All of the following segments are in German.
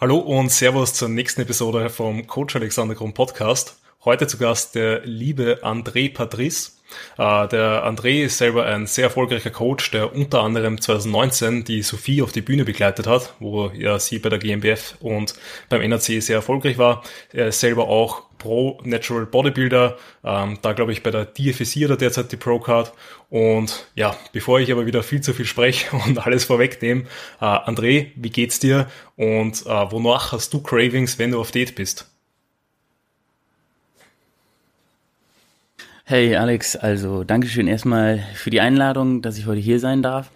Hallo und Servus zur nächsten Episode vom Coach Alexander Grund Podcast. Heute zu Gast der liebe André Patrice. Uh, der André ist selber ein sehr erfolgreicher Coach, der unter anderem 2019 die Sophie auf die Bühne begleitet hat, wo ja sie bei der GmbF und beim NRC sehr erfolgreich war. Er ist selber auch Pro Natural Bodybuilder, ähm, da glaube ich bei der DFSI oder derzeit die Pro Card. Und ja, bevor ich aber wieder viel zu viel spreche und alles vorwegnehme, äh, André, wie geht's dir und äh, wonach hast du Cravings, wenn du auf Date bist? Hey Alex, also Dankeschön erstmal für die Einladung, dass ich heute hier sein darf.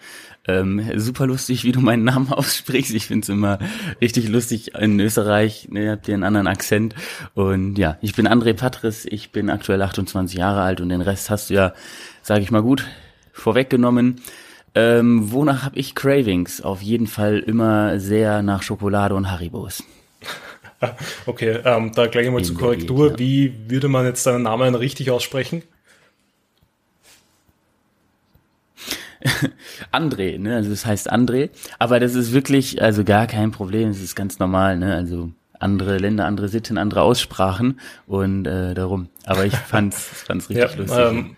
Ähm, super lustig, wie du meinen Namen aussprichst. Ich find's immer richtig lustig. In Österreich ne, habt ihr einen anderen Akzent. Und ja, ich bin André Patris, ich bin aktuell 28 Jahre alt und den Rest hast du ja, sage ich mal gut, vorweggenommen. Ähm, wonach habe ich Cravings? Auf jeden Fall immer sehr nach Schokolade und Haribos. Okay, ähm, da gleich einmal zur Korrektur. Ja. Wie würde man jetzt deinen Namen richtig aussprechen? André, ne? Also das heißt André, aber das ist wirklich also gar kein Problem, es ist ganz normal, ne? Also andere Länder, andere Sitten, andere Aussprachen und äh, darum. Aber ich fand's, fand's richtig ja, lustig. Ähm,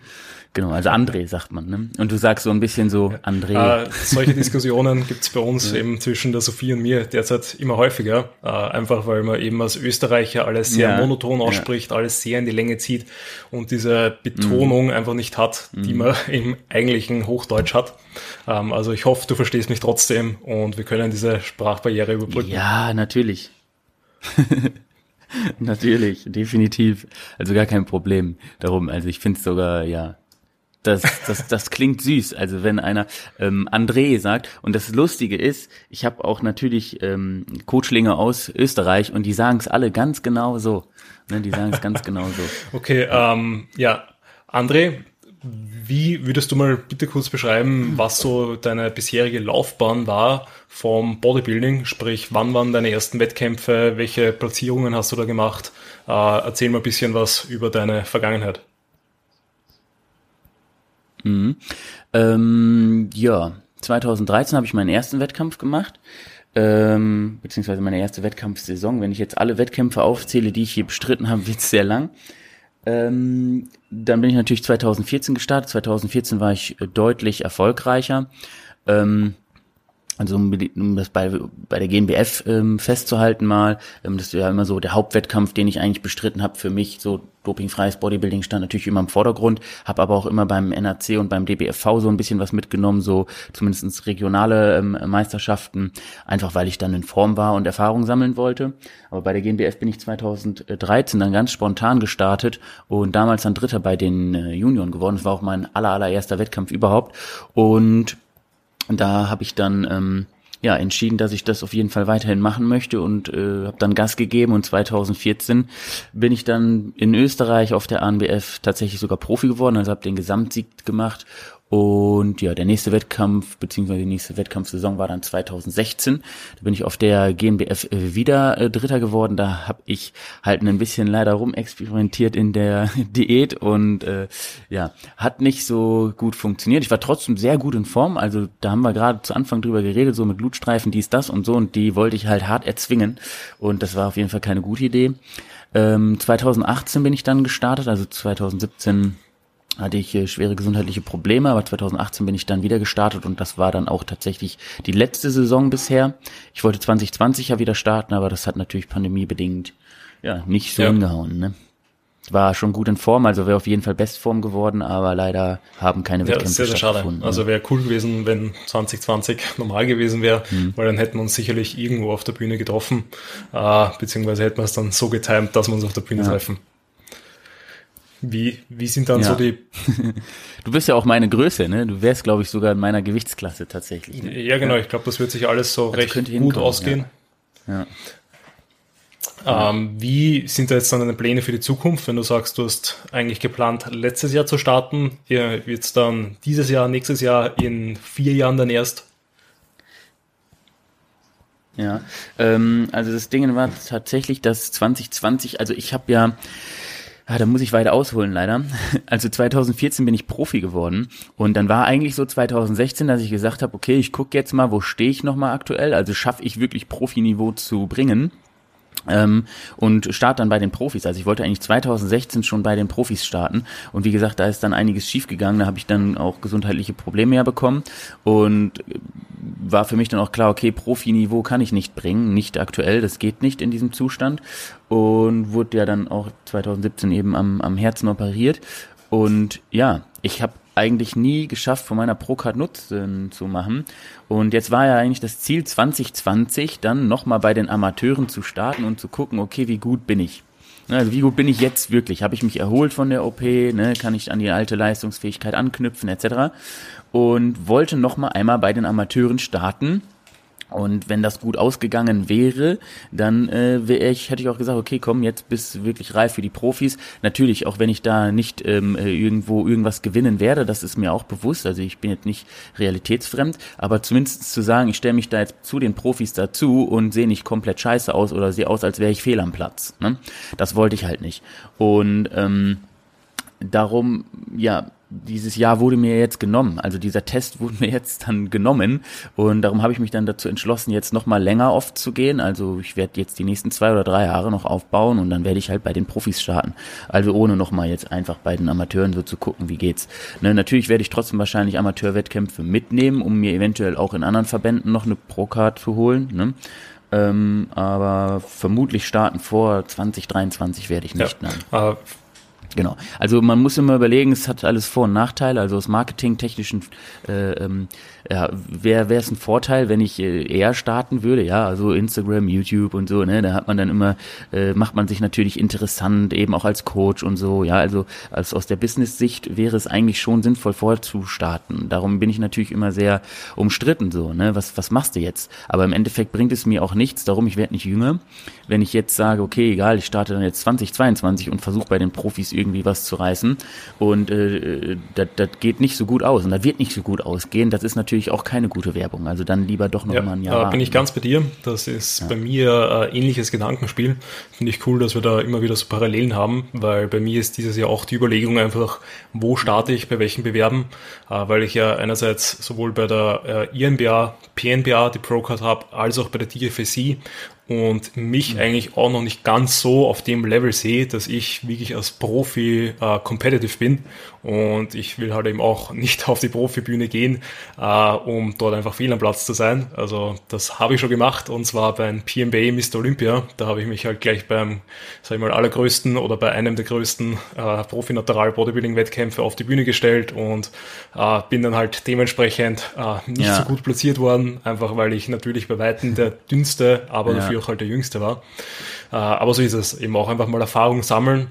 Genau, also André sagt man. Ne? Und du sagst so ein bisschen so André. Äh, solche Diskussionen gibt's bei uns eben zwischen der Sophie und mir derzeit immer häufiger. Äh, einfach weil man eben als Österreicher alles sehr ja. monoton ausspricht, ja. alles sehr in die Länge zieht und diese Betonung mhm. einfach nicht hat, die mhm. man im eigentlichen Hochdeutsch hat. Ähm, also ich hoffe, du verstehst mich trotzdem und wir können diese Sprachbarriere überbrücken. Ja, natürlich. Natürlich, definitiv. Also gar kein Problem darum. Also ich finde es sogar, ja, das, das, das klingt süß. Also wenn einer ähm, André sagt, und das Lustige ist, ich habe auch natürlich ähm, Coachlinge aus Österreich und die sagen es alle ganz genau so. Ne, die sagen es ganz genau so. Okay, ähm, ja, André, wie würdest du mal bitte kurz beschreiben, was so deine bisherige Laufbahn war vom Bodybuilding? Sprich, wann waren deine ersten Wettkämpfe? Welche Platzierungen hast du da gemacht? Äh, erzähl mal ein bisschen was über deine Vergangenheit. Mhm. Ähm, ja, 2013 habe ich meinen ersten Wettkampf gemacht, ähm, beziehungsweise meine erste Wettkampfsaison. Wenn ich jetzt alle Wettkämpfe aufzähle, die ich hier bestritten habe, wird es sehr lang. Ähm, dann bin ich natürlich 2014 gestartet. 2014 war ich deutlich erfolgreicher. Ähm, also um, um das bei, bei der GNBF ähm, festzuhalten mal, ähm, das ist ja immer so der Hauptwettkampf, den ich eigentlich bestritten habe für mich, so dopingfreies Bodybuilding stand natürlich immer im Vordergrund, habe aber auch immer beim NRC und beim DBFV so ein bisschen was mitgenommen, so zumindestens regionale ähm, Meisterschaften, einfach weil ich dann in Form war und Erfahrung sammeln wollte. Aber bei der GNBF bin ich 2013 dann ganz spontan gestartet und damals dann Dritter bei den äh, Junioren geworden. Das war auch mein aller, allererster Wettkampf überhaupt und da habe ich dann ähm, ja entschieden, dass ich das auf jeden Fall weiterhin machen möchte und äh, habe dann Gas gegeben. Und 2014 bin ich dann in Österreich auf der ANBF tatsächlich sogar Profi geworden, also habe den Gesamtsieg gemacht und ja, der nächste Wettkampf, beziehungsweise die nächste Wettkampfsaison war dann 2016. Da bin ich auf der GmbF wieder äh, Dritter geworden. Da habe ich halt ein bisschen leider rumexperimentiert in der Diät und äh, ja, hat nicht so gut funktioniert. Ich war trotzdem sehr gut in Form. Also da haben wir gerade zu Anfang drüber geredet, so mit Blutstreifen, dies, das und so. Und die wollte ich halt hart erzwingen. Und das war auf jeden Fall keine gute Idee. Ähm, 2018 bin ich dann gestartet, also 2017 hatte ich äh, schwere gesundheitliche Probleme, aber 2018 bin ich dann wieder gestartet und das war dann auch tatsächlich die letzte Saison bisher. Ich wollte 2020 ja wieder starten, aber das hat natürlich pandemiebedingt ja nicht so ja. hingehauen. Ne? War schon gut in Form, also wäre auf jeden Fall Bestform geworden, aber leider haben keine Wettkämpfe ja, sehr, sehr schade. Also wäre cool gewesen, wenn 2020 normal gewesen wäre, mhm. weil dann hätten wir uns sicherlich irgendwo auf der Bühne getroffen, äh, beziehungsweise hätten wir es dann so getimt, dass wir uns auf der Bühne ja. treffen. Wie, wie sind dann ja. so die. du bist ja auch meine Größe, ne? Du wärst, glaube ich, sogar in meiner Gewichtsklasse tatsächlich. Ne? Ja, genau. Ja. Ich glaube, das wird sich alles so also recht gut ausgehen. Ja. Ähm, wie sind da jetzt dann deine Pläne für die Zukunft, wenn du sagst, du hast eigentlich geplant, letztes Jahr zu starten? Wird es dann dieses Jahr, nächstes Jahr, in vier Jahren dann erst? Ja, ähm, also das Ding war tatsächlich, dass 2020, also ich habe ja Ah, da muss ich weiter ausholen, leider. Also 2014 bin ich Profi geworden und dann war eigentlich so 2016, dass ich gesagt habe, okay, ich gucke jetzt mal, wo stehe ich nochmal aktuell, also schaffe ich wirklich Profiniveau zu bringen. Ähm, und starte dann bei den Profis. Also ich wollte eigentlich 2016 schon bei den Profis starten. Und wie gesagt, da ist dann einiges schiefgegangen. Da habe ich dann auch gesundheitliche Probleme ja bekommen. Und war für mich dann auch klar, okay, Profiniveau kann ich nicht bringen, nicht aktuell, das geht nicht in diesem Zustand. Und wurde ja dann auch 2017 eben am, am Herzen operiert. Und ja, ich habe eigentlich nie geschafft, von meiner Procard Nutzen zu machen. Und jetzt war ja eigentlich das Ziel 2020, dann nochmal bei den Amateuren zu starten und zu gucken, okay, wie gut bin ich? Also wie gut bin ich jetzt wirklich? Habe ich mich erholt von der OP? Ne? Kann ich an die alte Leistungsfähigkeit anknüpfen etc. Und wollte nochmal einmal bei den Amateuren starten und wenn das gut ausgegangen wäre, dann äh, wäre ich, hätte ich auch gesagt, okay, komm, jetzt bist wirklich reif für die Profis. Natürlich, auch wenn ich da nicht ähm, äh, irgendwo irgendwas gewinnen werde, das ist mir auch bewusst. Also ich bin jetzt nicht realitätsfremd, aber zumindest zu sagen, ich stelle mich da jetzt zu den Profis dazu und sehe nicht komplett scheiße aus oder sehe aus, als wäre ich fehl am Platz. Ne? Das wollte ich halt nicht. Und ähm, darum, ja, dieses Jahr wurde mir jetzt genommen. Also dieser Test wurde mir jetzt dann genommen und darum habe ich mich dann dazu entschlossen, jetzt nochmal länger oft zu gehen. Also ich werde jetzt die nächsten zwei oder drei Jahre noch aufbauen und dann werde ich halt bei den Profis starten. Also ohne nochmal jetzt einfach bei den Amateuren so zu gucken, wie geht's. Ne, natürlich werde ich trotzdem wahrscheinlich Amateurwettkämpfe mitnehmen, um mir eventuell auch in anderen Verbänden noch eine Pro-Card zu holen. Ne? Ähm, aber vermutlich starten vor 2023 werde ich nicht. Ja. Ne? Genau. Also man muss immer überlegen, es hat alles Vor- und Nachteile. Also aus marketingtechnischen äh, ähm, ja, wäre es ein Vorteil, wenn ich äh, eher starten würde, ja, also Instagram, YouTube und so, ne, da hat man dann immer, äh, macht man sich natürlich interessant, eben auch als Coach und so, ja, also als aus der Business-Sicht wäre es eigentlich schon sinnvoll vorzustarten. Darum bin ich natürlich immer sehr umstritten so, ne, was, was machst du jetzt? Aber im Endeffekt bringt es mir auch nichts, darum ich werde nicht jünger, wenn ich jetzt sage, okay, egal, ich starte dann jetzt 2022 und versuche bei den Profis irgendwie was zu reißen. Und äh, das, das geht nicht so gut aus. Und das wird nicht so gut ausgehen, das ist natürlich natürlich auch keine gute Werbung. Also dann lieber doch noch ja, mal ein Jahr. Da bin ich ganz bei dir. Das ist ja. bei mir äh, ähnliches Gedankenspiel. Finde ich cool, dass wir da immer wieder so Parallelen haben, weil bei mir ist dieses Jahr auch die Überlegung einfach, wo starte ich, bei welchen Bewerben, äh, weil ich ja einerseits sowohl bei der äh, INBA, PNBA die Procard habe, als auch bei der DFSC und mich mhm. eigentlich auch noch nicht ganz so auf dem Level sehe, dass ich wirklich als Profi äh, competitive bin und ich will halt eben auch nicht auf die Profibühne gehen, äh, um dort einfach fehl am Platz zu sein. Also das habe ich schon gemacht und zwar beim PMBA Mr. Olympia. Da habe ich mich halt gleich beim, sag ich mal, allergrößten oder bei einem der größten äh, Profi-Natural-Bodybuilding-Wettkämpfe auf die Bühne gestellt und äh, bin dann halt dementsprechend äh, nicht ja. so gut platziert worden, einfach weil ich natürlich bei Weitem der dünnste, aber ja. Dafür auch halt der jüngste war. Äh, aber so ist es, eben auch einfach mal Erfahrung sammeln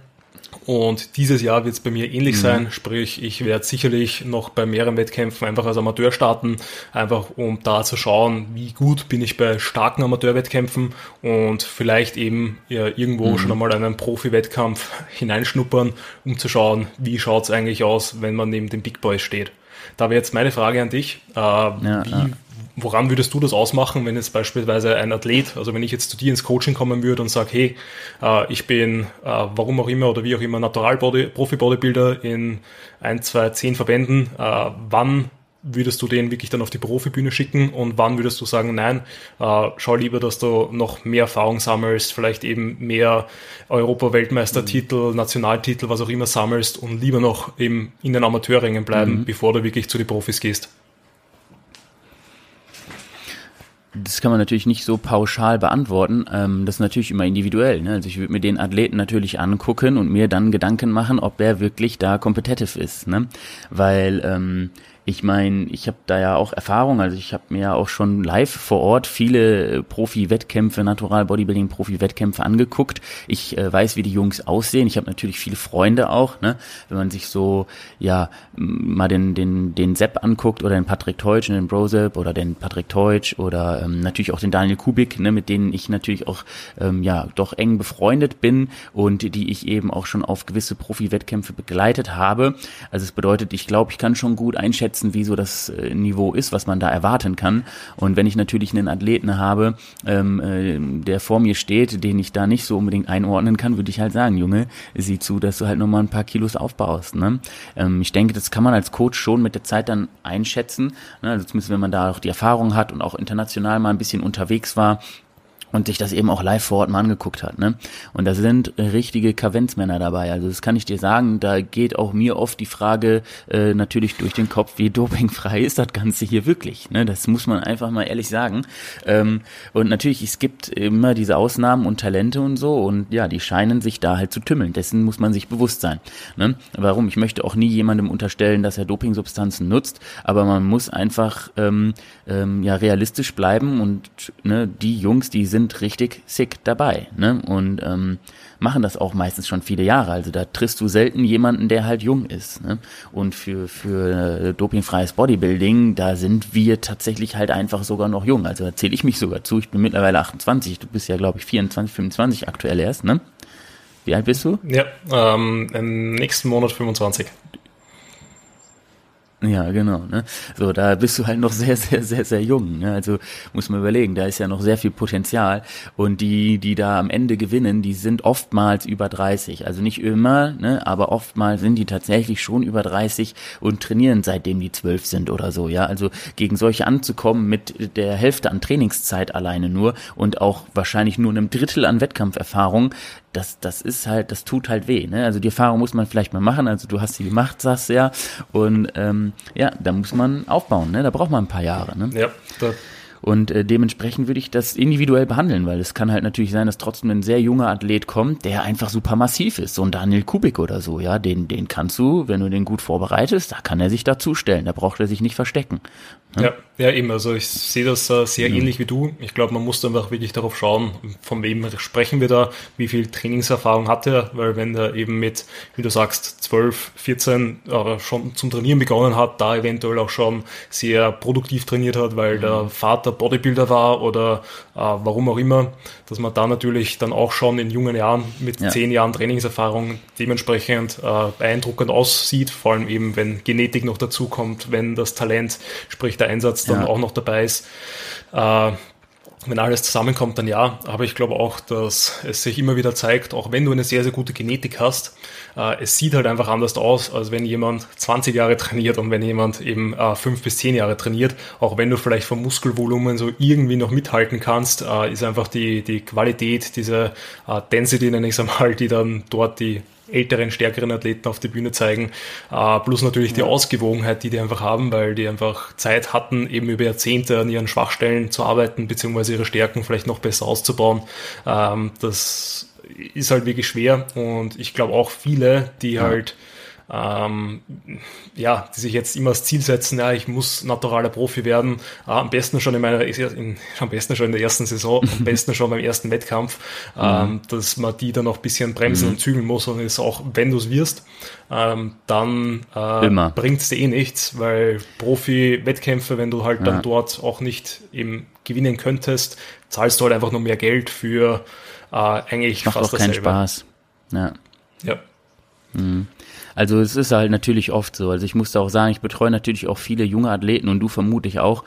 und dieses Jahr wird es bei mir ähnlich mhm. sein, sprich, ich werde sicherlich noch bei mehreren Wettkämpfen einfach als Amateur starten, einfach um da zu schauen, wie gut bin ich bei starken Amateurwettkämpfen und vielleicht eben ja, irgendwo mhm. schon einmal einen Profi-Wettkampf hineinschnuppern, um zu schauen, wie schaut es eigentlich aus, wenn man neben den Big Boys steht. Da wäre jetzt meine Frage an dich. Äh, ja, wie, ja woran würdest du das ausmachen, wenn jetzt beispielsweise ein Athlet, also wenn ich jetzt zu dir ins Coaching kommen würde und sage, hey, äh, ich bin, äh, warum auch immer oder wie auch immer, Natural-Profi-Bodybuilder in ein, zwei, zehn Verbänden, äh, wann würdest du den wirklich dann auf die Profibühne schicken und wann würdest du sagen, nein, äh, schau lieber, dass du noch mehr Erfahrung sammelst, vielleicht eben mehr Europa-Weltmeistertitel, mhm. Nationaltitel, was auch immer sammelst und lieber noch eben in den Amateurrängen bleiben, mhm. bevor du wirklich zu den Profis gehst? Das kann man natürlich nicht so pauschal beantworten. Ähm, das ist natürlich immer individuell. Ne? Also ich würde mir den Athleten natürlich angucken und mir dann Gedanken machen, ob er wirklich da competitive ist. Ne? Weil ähm, ich meine, ich habe da ja auch Erfahrung, also ich habe mir ja auch schon live vor Ort viele äh, Profi-Wettkämpfe, Natural Bodybuilding Profi-Wettkämpfe angeguckt. Ich äh, weiß, wie die Jungs aussehen. Ich habe natürlich viele Freunde auch, ne? Wenn man sich so ja mal den den den Sepp anguckt oder den Patrick Teutsch, den Brosep oder den Patrick Teutsch oder ähm, natürlich auch den Daniel Kubik, ne, mit denen ich natürlich auch ähm, ja doch eng befreundet bin und die ich eben auch schon auf gewisse Profi-Wettkämpfe begleitet habe. Also es bedeutet, ich glaube, ich kann schon gut einschätzen einschätzen, wie so das äh, Niveau ist, was man da erwarten kann. Und wenn ich natürlich einen Athleten habe, ähm, äh, der vor mir steht, den ich da nicht so unbedingt einordnen kann, würde ich halt sagen, Junge, sieh zu, dass du halt nochmal ein paar Kilos aufbaust. Ne? Ähm, ich denke, das kann man als Coach schon mit der Zeit dann einschätzen. Ne? Also zumindest wenn man da auch die Erfahrung hat und auch international mal ein bisschen unterwegs war, und sich das eben auch live vor Ort mal angeguckt hat. Ne? Und da sind richtige Kavenzmänner dabei. Also das kann ich dir sagen, da geht auch mir oft die Frage äh, natürlich durch den Kopf, wie dopingfrei ist das Ganze hier wirklich. Ne? Das muss man einfach mal ehrlich sagen. Ähm, und natürlich, es gibt immer diese Ausnahmen und Talente und so und ja, die scheinen sich da halt zu tümmeln. Dessen muss man sich bewusst sein. Ne? Warum? Ich möchte auch nie jemandem unterstellen, dass er Dopingsubstanzen nutzt, aber man muss einfach ähm, ähm, ja realistisch bleiben und ne, die Jungs, die sind sind richtig sick dabei ne? und ähm, machen das auch meistens schon viele Jahre. Also da triffst du selten jemanden, der halt jung ist. Ne? Und für, für äh, dopingfreies Bodybuilding, da sind wir tatsächlich halt einfach sogar noch jung. Also da zähle ich mich sogar zu. Ich bin mittlerweile 28, du bist ja, glaube ich, 24, 25 aktuell erst, ne? Wie alt bist du? Ja, ähm, im nächsten Monat 25. Ja, genau. Ne? So, da bist du halt noch sehr, sehr, sehr, sehr jung. Ne? Also muss man überlegen, da ist ja noch sehr viel Potenzial. Und die, die da am Ende gewinnen, die sind oftmals über 30. Also nicht immer, ne? aber oftmals sind die tatsächlich schon über 30 und trainieren seitdem die 12 sind oder so. Ja, also gegen solche anzukommen mit der Hälfte an Trainingszeit alleine nur und auch wahrscheinlich nur einem Drittel an Wettkampferfahrung, das, das ist halt, das tut halt weh. Ne? Also die Erfahrung muss man vielleicht mal machen. Also du hast sie gemacht, sagst du ja. Und ähm, ja, da muss man aufbauen. Ne? Da braucht man ein paar Jahre. Ne? Ja, da und äh, dementsprechend würde ich das individuell behandeln, weil es kann halt natürlich sein, dass trotzdem ein sehr junger Athlet kommt, der einfach super massiv ist. So ein Daniel Kubik oder so, ja, den, den kannst du, wenn du den gut vorbereitest, da kann er sich dazustellen, da braucht er sich nicht verstecken. Ne? Ja, ja, eben. Also ich sehe das äh, sehr mhm. ähnlich wie du. Ich glaube, man muss einfach wirklich darauf schauen, von wem sprechen wir da, wie viel Trainingserfahrung hat er, weil wenn er eben mit, wie du sagst, 12, 14 äh, schon zum Trainieren begonnen hat, da eventuell auch schon sehr produktiv trainiert hat, weil mhm. der Vater der Bodybuilder war oder äh, warum auch immer, dass man da natürlich dann auch schon in jungen Jahren mit ja. zehn Jahren Trainingserfahrung dementsprechend äh, beeindruckend aussieht, vor allem eben, wenn Genetik noch dazu kommt, wenn das Talent, sprich der Einsatz dann ja. auch noch dabei ist. Äh, wenn alles zusammenkommt, dann ja. Aber ich glaube auch, dass es sich immer wieder zeigt, auch wenn du eine sehr, sehr gute Genetik hast, äh, es sieht halt einfach anders aus, als wenn jemand 20 Jahre trainiert und wenn jemand eben äh, 5 bis 10 Jahre trainiert. Auch wenn du vielleicht vom Muskelvolumen so irgendwie noch mithalten kannst, äh, ist einfach die, die Qualität, diese äh, Density, nenne ich es einmal, die dann dort die älteren, stärkeren Athleten auf die Bühne zeigen. Äh, plus natürlich die Ausgewogenheit, die die einfach haben, weil die einfach Zeit hatten, eben über Jahrzehnte an ihren Schwachstellen zu arbeiten, beziehungsweise ihre Stärken vielleicht noch besser auszubauen. Ähm, das ist halt wirklich schwer und ich glaube auch viele, die ja. halt ähm, ja, die sich jetzt immer das Ziel setzen, ja, ich muss naturaler Profi werden, äh, am besten schon in meiner, in, am besten schon in der ersten Saison, am besten schon beim ersten Wettkampf, mhm. ähm, dass man die dann auch ein bisschen bremsen mhm. und zügeln muss und ist auch, wenn du es wirst, ähm, dann äh, bringt es dir eh nichts, weil Profi-Wettkämpfe, wenn du halt ja. dann dort auch nicht eben gewinnen könntest, zahlst du halt einfach nur mehr Geld für äh, eigentlich Macht fast auch keinen Spaß. Ja. Ja. Mhm. Also es ist halt natürlich oft so. Also ich muss da auch sagen, ich betreue natürlich auch viele junge Athleten und du vermutlich auch.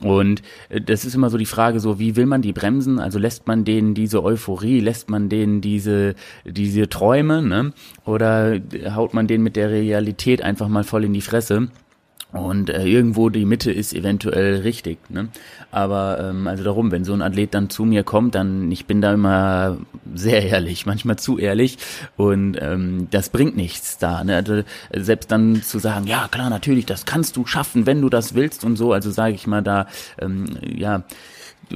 Und äh, das ist immer so die Frage, so wie will man die bremsen? Also lässt man denen diese Euphorie, lässt man denen diese diese Träume, ne? Oder haut man denen mit der Realität einfach mal voll in die Fresse? Und äh, irgendwo die Mitte ist eventuell richtig. Ne? Aber ähm, also darum, wenn so ein Athlet dann zu mir kommt, dann ich bin da immer sehr ehrlich, manchmal zu ehrlich und ähm, das bringt nichts da. Ne? Also, selbst dann zu sagen, ja klar, natürlich, das kannst du schaffen, wenn du das willst und so. Also sage ich mal da, ähm, ja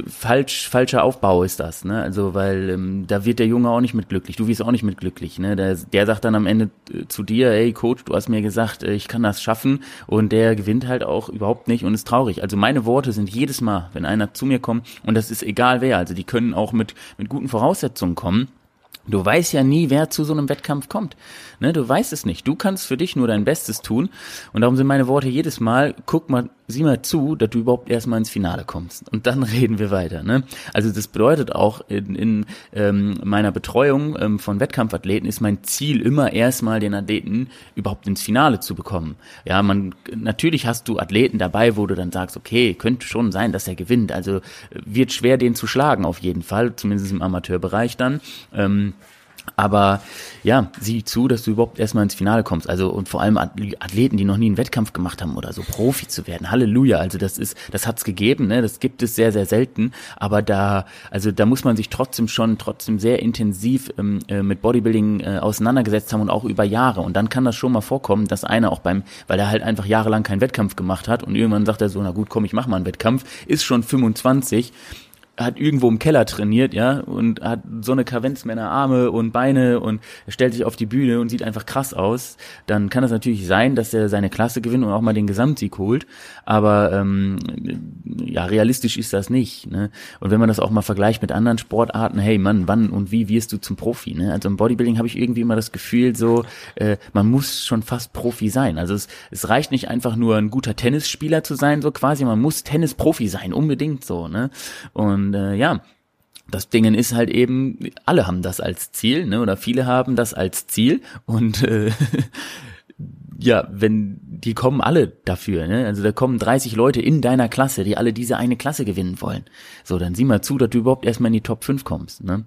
falsch, falscher Aufbau ist das, ne? Also, weil ähm, da wird der Junge auch nicht mit glücklich, du wirst auch nicht mit glücklich, ne? Der, der sagt dann am Ende äh, zu dir, hey Coach, du hast mir gesagt, äh, ich kann das schaffen und der gewinnt halt auch überhaupt nicht und ist traurig. Also meine Worte sind jedes Mal, wenn einer zu mir kommt und das ist egal wer, also die können auch mit, mit guten Voraussetzungen kommen, Du weißt ja nie, wer zu so einem Wettkampf kommt. Ne, du weißt es nicht. Du kannst für dich nur dein Bestes tun. Und darum sind meine Worte jedes Mal, guck mal, sieh mal zu, dass du überhaupt erstmal ins Finale kommst. Und dann reden wir weiter. Ne? Also das bedeutet auch in, in ähm, meiner Betreuung ähm, von Wettkampfathleten ist mein Ziel immer erstmal den Athleten überhaupt ins Finale zu bekommen. Ja, man natürlich hast du Athleten dabei, wo du dann sagst, okay, könnte schon sein, dass er gewinnt. Also wird schwer, den zu schlagen auf jeden Fall, zumindest im Amateurbereich dann. Ähm, aber ja, sieh zu, dass du überhaupt erstmal ins Finale kommst. Also und vor allem Athleten, die noch nie einen Wettkampf gemacht haben oder so Profi zu werden. Halleluja. Also das ist, das hat's gegeben, ne? Das gibt es sehr, sehr selten. Aber da, also da muss man sich trotzdem schon trotzdem sehr intensiv ähm, äh, mit Bodybuilding äh, auseinandergesetzt haben und auch über Jahre. Und dann kann das schon mal vorkommen, dass einer auch beim, weil er halt einfach jahrelang keinen Wettkampf gemacht hat und irgendwann sagt er so, na gut, komm, ich mach mal einen Wettkampf, ist schon 25 hat irgendwo im Keller trainiert, ja, und hat so eine Kavenzmänner Arme und Beine und stellt sich auf die Bühne und sieht einfach krass aus, dann kann es natürlich sein, dass er seine Klasse gewinnt und auch mal den Gesamtsieg holt. Aber ähm, ja, realistisch ist das nicht. Ne? Und wenn man das auch mal vergleicht mit anderen Sportarten, hey Mann, wann und wie wirst du zum Profi? Ne? Also im Bodybuilding habe ich irgendwie immer das Gefühl, so äh, man muss schon fast Profi sein. Also es, es reicht nicht einfach nur ein guter Tennisspieler zu sein, so quasi, man muss Tennisprofi sein, unbedingt so. Ne? Und und äh, ja, das Dingen ist halt eben, alle haben das als Ziel, ne? Oder viele haben das als Ziel und äh, ja, wenn die kommen alle dafür, ne? Also da kommen 30 Leute in deiner Klasse, die alle diese eine Klasse gewinnen wollen. So, dann sieh mal zu, dass du überhaupt erstmal in die Top 5 kommst, ne?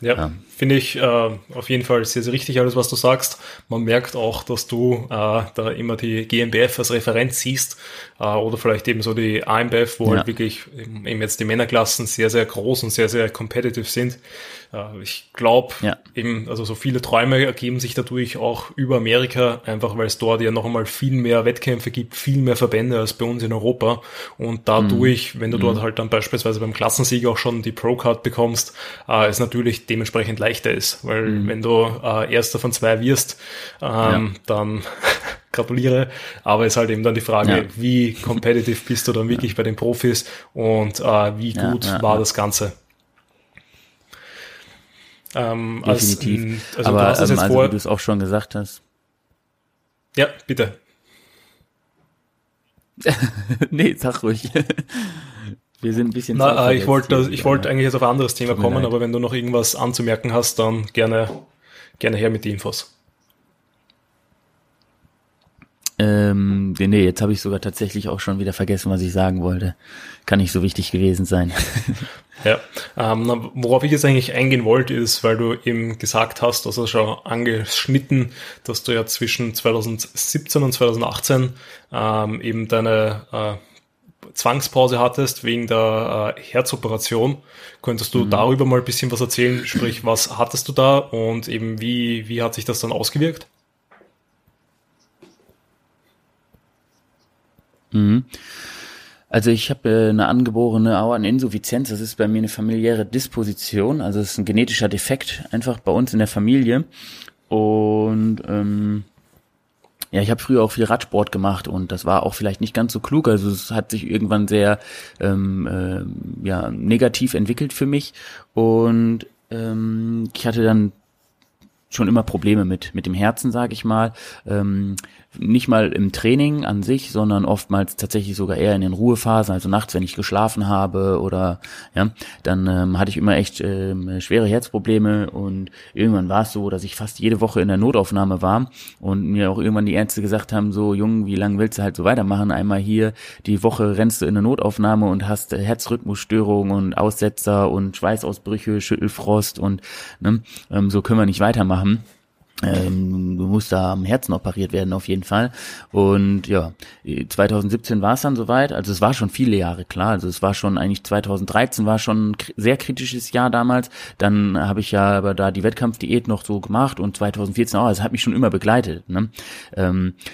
Ja, ja. finde ich äh, auf jeden Fall sehr, sehr richtig alles, was du sagst. Man merkt auch, dass du äh, da immer die GmbF als Referenz siehst äh, oder vielleicht eben so die AMBF, wo halt ja. halt wirklich eben jetzt die Männerklassen sehr, sehr groß und sehr, sehr competitive sind. Ich glaube ja. eben, also so viele Träume ergeben sich dadurch auch über Amerika, einfach weil es dort ja noch einmal viel mehr Wettkämpfe gibt, viel mehr Verbände als bei uns in Europa und dadurch, mhm. wenn du dort mhm. halt dann beispielsweise beim Klassensieg auch schon die Pro-Card bekommst, äh, es natürlich dementsprechend leichter ist, weil mhm. wenn du äh, Erster von zwei wirst, ähm, ja. dann gratuliere, aber es ist halt eben dann die Frage, ja. wie competitive bist du dann wirklich bei den Profis und äh, wie gut war das Ganze. Ähm, Definitiv. Als, also aber du ähm, also, wie du es auch schon gesagt hast. Ja, bitte. nee, sag ruhig. Wir sind ein bisschen. Na, äh, ich wollte, ich wollte eigentlich jetzt auf ein anderes Thema kommen, leid. aber wenn du noch irgendwas anzumerken hast, dann gerne, gerne her mit den Infos. Ähm, nee, jetzt habe ich sogar tatsächlich auch schon wieder vergessen, was ich sagen wollte. Kann nicht so wichtig gewesen sein. ja, ähm, worauf ich jetzt eigentlich eingehen wollte, ist, weil du eben gesagt hast, also schon angeschnitten, dass du ja zwischen 2017 und 2018 ähm, eben deine äh, Zwangspause hattest wegen der äh, Herzoperation. Könntest du mhm. darüber mal ein bisschen was erzählen? Sprich, was hattest du da und eben wie, wie hat sich das dann ausgewirkt? Mhm. Also ich habe äh, eine angeborene Aorteninsuffizienz. Das ist bei mir eine familiäre Disposition. Also es ist ein genetischer Defekt einfach bei uns in der Familie. Und ähm, ja, ich habe früher auch viel Radsport gemacht und das war auch vielleicht nicht ganz so klug. Also es hat sich irgendwann sehr ähm, äh, ja, negativ entwickelt für mich. Und ähm, ich hatte dann schon immer Probleme mit mit dem Herzen, sage ich mal. Ähm, nicht mal im Training an sich, sondern oftmals tatsächlich sogar eher in den Ruhephasen, also nachts, wenn ich geschlafen habe oder ja, dann ähm, hatte ich immer echt ähm, schwere Herzprobleme und irgendwann war es so, dass ich fast jede Woche in der Notaufnahme war und mir auch irgendwann die Ärzte gesagt haben, so Jung, wie lange willst du halt so weitermachen? Einmal hier die Woche rennst du in der Notaufnahme und hast äh, Herzrhythmusstörungen und Aussetzer und Schweißausbrüche, Schüttelfrost und ne, ähm, so können wir nicht weitermachen. Ähm, du musst da am Herzen operiert werden auf jeden Fall. Und ja, 2017 war es dann soweit. Also es war schon viele Jahre klar. Also es war schon eigentlich 2013 war schon ein sehr kritisches Jahr damals. Dann habe ich ja aber da die Wettkampfdiät noch so gemacht und 2014 auch. Also es hat mich schon immer begleitet. Ne? Ähm, äh,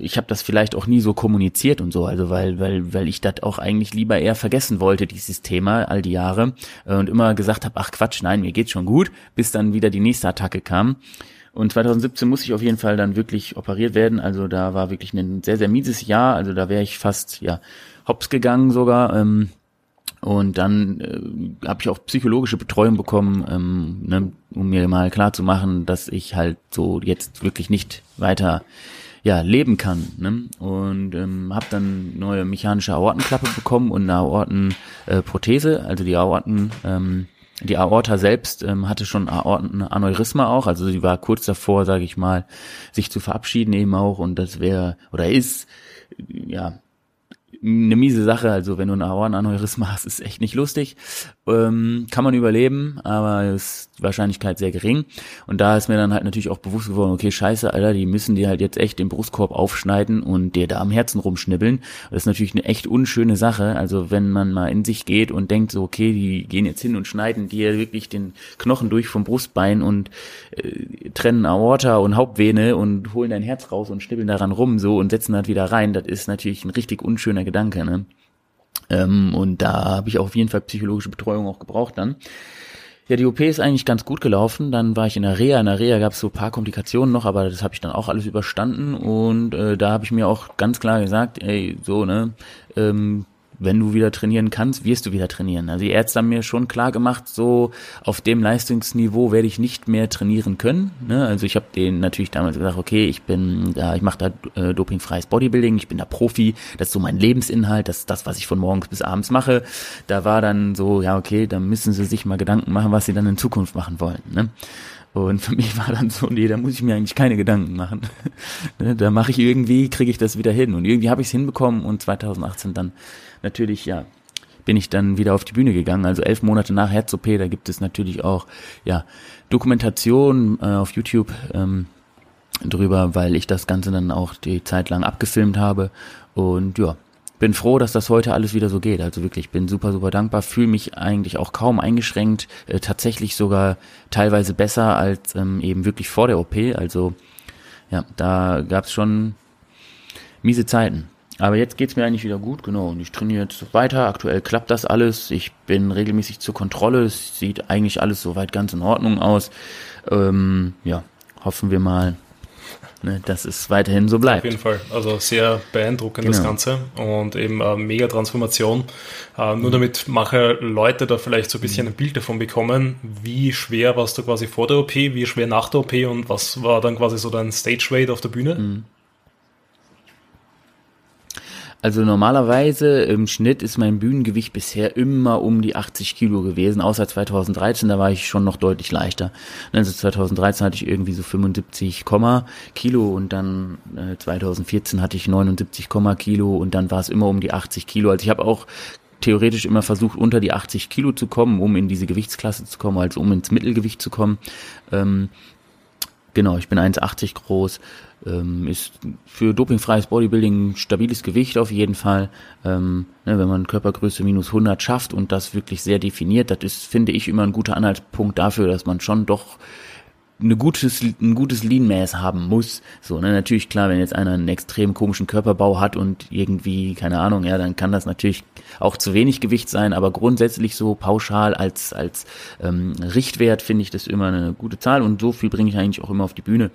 ich habe das vielleicht auch nie so kommuniziert und so, also weil weil weil ich das auch eigentlich lieber eher vergessen wollte dieses Thema all die Jahre äh, und immer gesagt habe, ach Quatsch, nein, mir geht's schon gut, bis dann wieder die nächste Attacke kam. Und 2017 muss ich auf jeden Fall dann wirklich operiert werden. Also da war wirklich ein sehr, sehr mieses Jahr. Also da wäre ich fast, ja, hops gegangen sogar. Ähm, Und dann äh, habe ich auch psychologische Betreuung bekommen, ähm, ne, um mir mal klar zu machen, dass ich halt so jetzt wirklich nicht weiter ja, leben kann. Ne? Und ähm, habe dann neue mechanische Aortenklappe bekommen und eine Aortenprothese, äh, also die Aorten, ähm, die Aorta selbst ähm, hatte schon Aortenaneurysma auch, also sie war kurz davor, sage ich mal, sich zu verabschieden eben auch und das wäre oder ist ja eine miese Sache. Also wenn du ein Aortenaneurysma hast, ist echt nicht lustig. Ähm, kann man überleben, aber die Wahrscheinlichkeit sehr gering. Und da ist mir dann halt natürlich auch bewusst geworden, okay, scheiße, Alter, die müssen dir halt jetzt echt den Brustkorb aufschneiden und dir da am Herzen rumschnibbeln. Das ist natürlich eine echt unschöne Sache. Also wenn man mal in sich geht und denkt so, okay, die gehen jetzt hin und schneiden dir wirklich den Knochen durch vom Brustbein und äh, trennen Aorta und Hauptvene und holen dein Herz raus und schnibbeln daran rum so und setzen das wieder rein. Das ist natürlich ein richtig unschöner Gedanke, ne? Ähm, und da habe ich auf jeden Fall psychologische Betreuung auch gebraucht dann. Ja, die OP ist eigentlich ganz gut gelaufen. Dann war ich in der Reha. In der Reha gab es so paar Komplikationen noch, aber das habe ich dann auch alles überstanden. Und äh, da habe ich mir auch ganz klar gesagt, ey, so, ne, ähm, wenn du wieder trainieren kannst, wirst du wieder trainieren. Also die Ärzte haben mir schon klar gemacht, so auf dem Leistungsniveau werde ich nicht mehr trainieren können. Ne? Also ich habe denen natürlich damals gesagt, okay, ich bin da, ich mache da äh, dopingfreies Bodybuilding, ich bin da Profi, das ist so mein Lebensinhalt, das ist das, was ich von morgens bis abends mache. Da war dann so, ja okay, da müssen sie sich mal Gedanken machen, was sie dann in Zukunft machen wollen. Ne? Und für mich war dann so, nee, da muss ich mir eigentlich keine Gedanken machen. Ne? da mache ich irgendwie, kriege ich das wieder hin. Und irgendwie habe ich es hinbekommen und 2018 dann natürlich, ja, bin ich dann wieder auf die Bühne gegangen. Also elf Monate nach Herz-OP, da gibt es natürlich auch, ja, Dokumentation äh, auf YouTube ähm, drüber, weil ich das Ganze dann auch die Zeit lang abgefilmt habe. Und ja, bin froh, dass das heute alles wieder so geht. Also wirklich, bin super, super dankbar, fühle mich eigentlich auch kaum eingeschränkt, äh, tatsächlich sogar teilweise besser als ähm, eben wirklich vor der OP. Also ja, da gab es schon miese Zeiten. Aber jetzt geht's mir eigentlich wieder gut, genau. Und ich trainiere jetzt weiter. Aktuell klappt das alles. Ich bin regelmäßig zur Kontrolle. Es sieht eigentlich alles soweit ganz in Ordnung aus. Ähm, ja, hoffen wir mal, ne, dass es weiterhin so bleibt. Auf jeden Fall. Also sehr beeindruckend genau. das Ganze und eben eine mega Transformation. Äh, nur damit mache Leute da vielleicht so ein bisschen ein Bild davon bekommen, wie schwer warst du quasi vor der OP, wie schwer nach der OP und was war dann quasi so dein Stage Weight auf der Bühne? Mhm. Also normalerweise im Schnitt ist mein Bühnengewicht bisher immer um die 80 Kilo gewesen, außer 2013, da war ich schon noch deutlich leichter. Also 2013 hatte ich irgendwie so 75, Kilo und dann äh, 2014 hatte ich 79, Kilo und dann war es immer um die 80 Kilo. Also ich habe auch theoretisch immer versucht, unter die 80 Kilo zu kommen, um in diese Gewichtsklasse zu kommen, also um ins Mittelgewicht zu kommen. Ähm, genau, ich bin 1,80 groß ähm, ist für dopingfreies Bodybuilding stabiles Gewicht auf jeden Fall. Ähm, ne, wenn man Körpergröße minus 100 schafft und das wirklich sehr definiert, das ist, finde ich, immer ein guter Anhaltspunkt dafür, dass man schon doch eine gutes, ein gutes Lean-Mass haben muss. So, ne, natürlich klar, wenn jetzt einer einen extrem komischen Körperbau hat und irgendwie, keine Ahnung, ja, dann kann das natürlich auch zu wenig Gewicht sein, aber grundsätzlich so pauschal als, als ähm, Richtwert finde ich das immer eine gute Zahl und so viel bringe ich eigentlich auch immer auf die Bühne.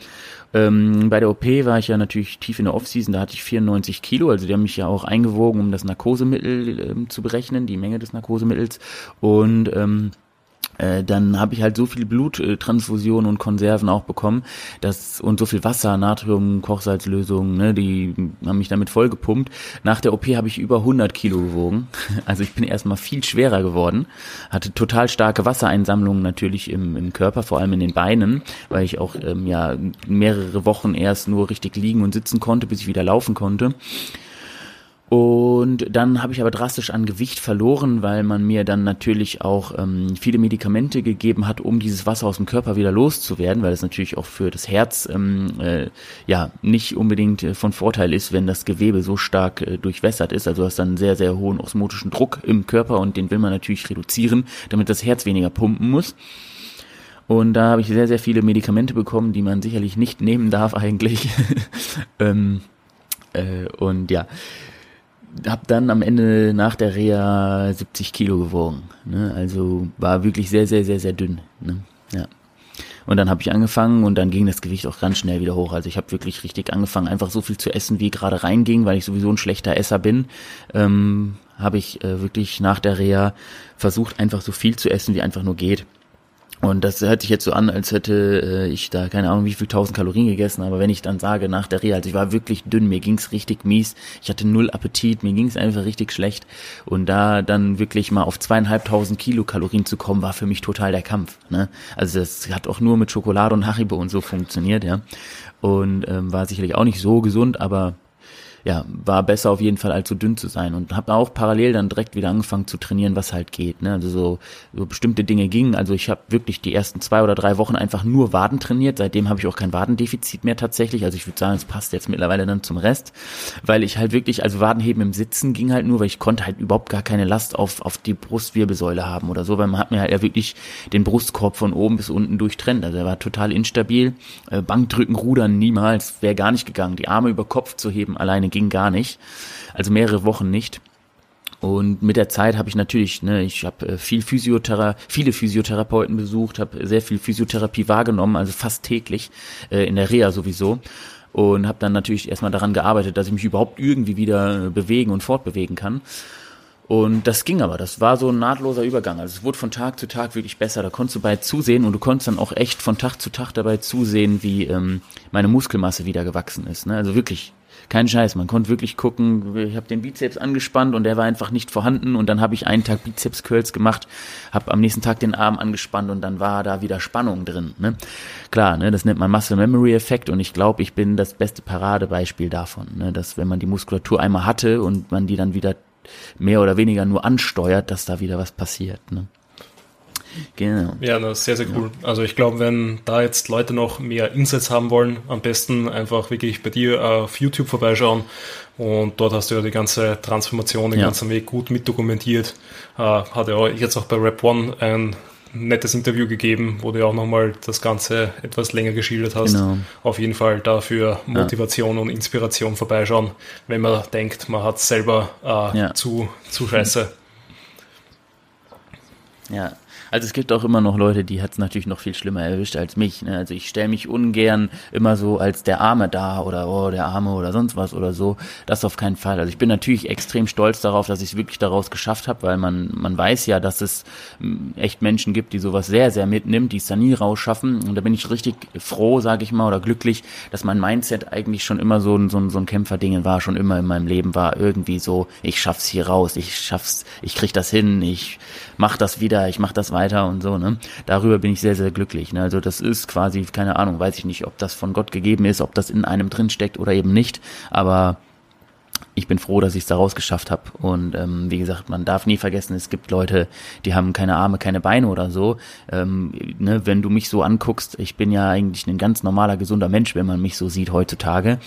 Ähm, bei der OP war ich ja natürlich tief in der Offseason, da hatte ich 94 Kilo, also die haben mich ja auch eingewogen, um das Narkosemittel ähm, zu berechnen, die Menge des Narkosemittels und ähm, äh, dann habe ich halt so viel Bluttransfusion und Konserven auch bekommen, dass und so viel Wasser, Natrium, Kochsalzlösung, ne, die haben mich damit vollgepumpt. Nach der OP habe ich über 100 Kilo gewogen, also ich bin erstmal viel schwerer geworden, hatte total starke Wassereinsammlungen natürlich im, im Körper, vor allem in den Beinen, weil ich auch ähm, ja mehrere Wochen erst nur richtig liegen und sitzen konnte, bis ich wieder laufen konnte. Und dann habe ich aber drastisch an Gewicht verloren, weil man mir dann natürlich auch ähm, viele Medikamente gegeben hat, um dieses Wasser aus dem Körper wieder loszuwerden, weil es natürlich auch für das Herz ähm, äh, ja nicht unbedingt äh, von Vorteil ist, wenn das Gewebe so stark äh, durchwässert ist. Also du hast dann einen sehr, sehr hohen osmotischen Druck im Körper und den will man natürlich reduzieren, damit das Herz weniger pumpen muss. Und da habe ich sehr, sehr viele Medikamente bekommen, die man sicherlich nicht nehmen darf eigentlich. ähm, äh, und ja, habe dann am Ende nach der Reha 70 Kilo gewogen. Ne? Also war wirklich sehr, sehr, sehr, sehr dünn. Ne? Ja. Und dann habe ich angefangen und dann ging das Gewicht auch ganz schnell wieder hoch. Also ich habe wirklich richtig angefangen, einfach so viel zu essen, wie gerade reinging, weil ich sowieso ein schlechter Esser bin. Ähm, habe ich äh, wirklich nach der Reha versucht, einfach so viel zu essen, wie einfach nur geht. Und das hört sich jetzt so an, als hätte äh, ich da keine Ahnung wie viel tausend Kalorien gegessen, aber wenn ich dann sage nach der Reha, also ich war wirklich dünn, mir ging's richtig mies, ich hatte null Appetit, mir ging's einfach richtig schlecht und da dann wirklich mal auf zweieinhalbtausend Kilokalorien zu kommen, war für mich total der Kampf. Ne? Also das hat auch nur mit Schokolade und Haribo und so funktioniert, ja. Und ähm, war sicherlich auch nicht so gesund, aber ja, war besser auf jeden Fall als so dünn zu sein und habe auch parallel dann direkt wieder angefangen zu trainieren, was halt geht. Ne? Also so, so bestimmte Dinge gingen. Also ich habe wirklich die ersten zwei oder drei Wochen einfach nur Waden trainiert. Seitdem habe ich auch kein Wadendefizit mehr tatsächlich. Also ich würde sagen, es passt jetzt mittlerweile dann zum Rest, weil ich halt wirklich, also Wadenheben im Sitzen ging halt nur, weil ich konnte halt überhaupt gar keine Last auf, auf die Brustwirbelsäule haben oder so, weil man hat mir halt ja wirklich den Brustkorb von oben bis unten durchtrennt. Also er war total instabil. Äh, Bankdrücken, Rudern niemals, wäre gar nicht gegangen. Die Arme über Kopf zu heben alleine ging gar nicht. Also mehrere Wochen nicht. Und mit der Zeit habe ich natürlich, ne, ich habe äh, viel Physiothera viele Physiotherapeuten besucht, habe sehr viel Physiotherapie wahrgenommen, also fast täglich äh, in der Reha sowieso. Und habe dann natürlich erstmal daran gearbeitet, dass ich mich überhaupt irgendwie wieder äh, bewegen und fortbewegen kann. Und das ging aber, das war so ein nahtloser Übergang. Also es wurde von Tag zu Tag wirklich besser. Da konntest du bei zusehen und du konntest dann auch echt von Tag zu Tag dabei zusehen, wie ähm, meine Muskelmasse wieder gewachsen ist. Ne? Also wirklich kein Scheiß, man konnte wirklich gucken, ich habe den Bizeps angespannt und der war einfach nicht vorhanden und dann habe ich einen Tag Bizeps Curls gemacht, habe am nächsten Tag den Arm angespannt und dann war da wieder Spannung drin. Ne? Klar, ne, das nennt man Muscle Memory Effekt und ich glaube, ich bin das beste Paradebeispiel davon, ne, dass wenn man die Muskulatur einmal hatte und man die dann wieder mehr oder weniger nur ansteuert, dass da wieder was passiert. Ne? Genau. Ja, das ist sehr, sehr cool. Ja. Also ich glaube, wenn da jetzt Leute noch mehr Insights haben wollen, am besten einfach wirklich bei dir auf YouTube vorbeischauen. Und dort hast du ja die ganze Transformation, den ja. ganzen Weg gut mitdokumentiert. Äh, hat ja jetzt auch bei Rap One ein nettes Interview gegeben, wo du ja auch nochmal das Ganze etwas länger geschildert hast. Genau. Auf jeden Fall dafür Motivation ja. und Inspiration vorbeischauen, wenn man denkt, man hat selber äh, ja. zu, zu scheiße. Ja, also es gibt auch immer noch Leute, die hat es natürlich noch viel schlimmer erwischt als mich. Ne? Also ich stelle mich ungern immer so als der Arme da oder oh, der Arme oder sonst was oder so. Das auf keinen Fall. Also ich bin natürlich extrem stolz darauf, dass ich es wirklich daraus geschafft habe, weil man, man weiß ja, dass es hm, echt Menschen gibt, die sowas sehr, sehr mitnimmt, die es da nie rausschaffen. Und da bin ich richtig froh, sage ich mal, oder glücklich, dass mein Mindset eigentlich schon immer so ein, so ein, so ein Kämpferdingen war, schon immer in meinem Leben war. Irgendwie so, ich schaff's hier raus, ich schaff's, ich krieg das hin, ich mach das wieder, ich mach das weiter und so, ne? Darüber bin ich sehr, sehr glücklich. Ne? Also das ist quasi, keine Ahnung, weiß ich nicht, ob das von Gott gegeben ist, ob das in einem drin steckt oder eben nicht, aber ich bin froh, dass ich es da rausgeschafft habe. Und ähm, wie gesagt, man darf nie vergessen, es gibt Leute, die haben keine Arme, keine Beine oder so. Ähm, ne, wenn du mich so anguckst, ich bin ja eigentlich ein ganz normaler, gesunder Mensch, wenn man mich so sieht heutzutage.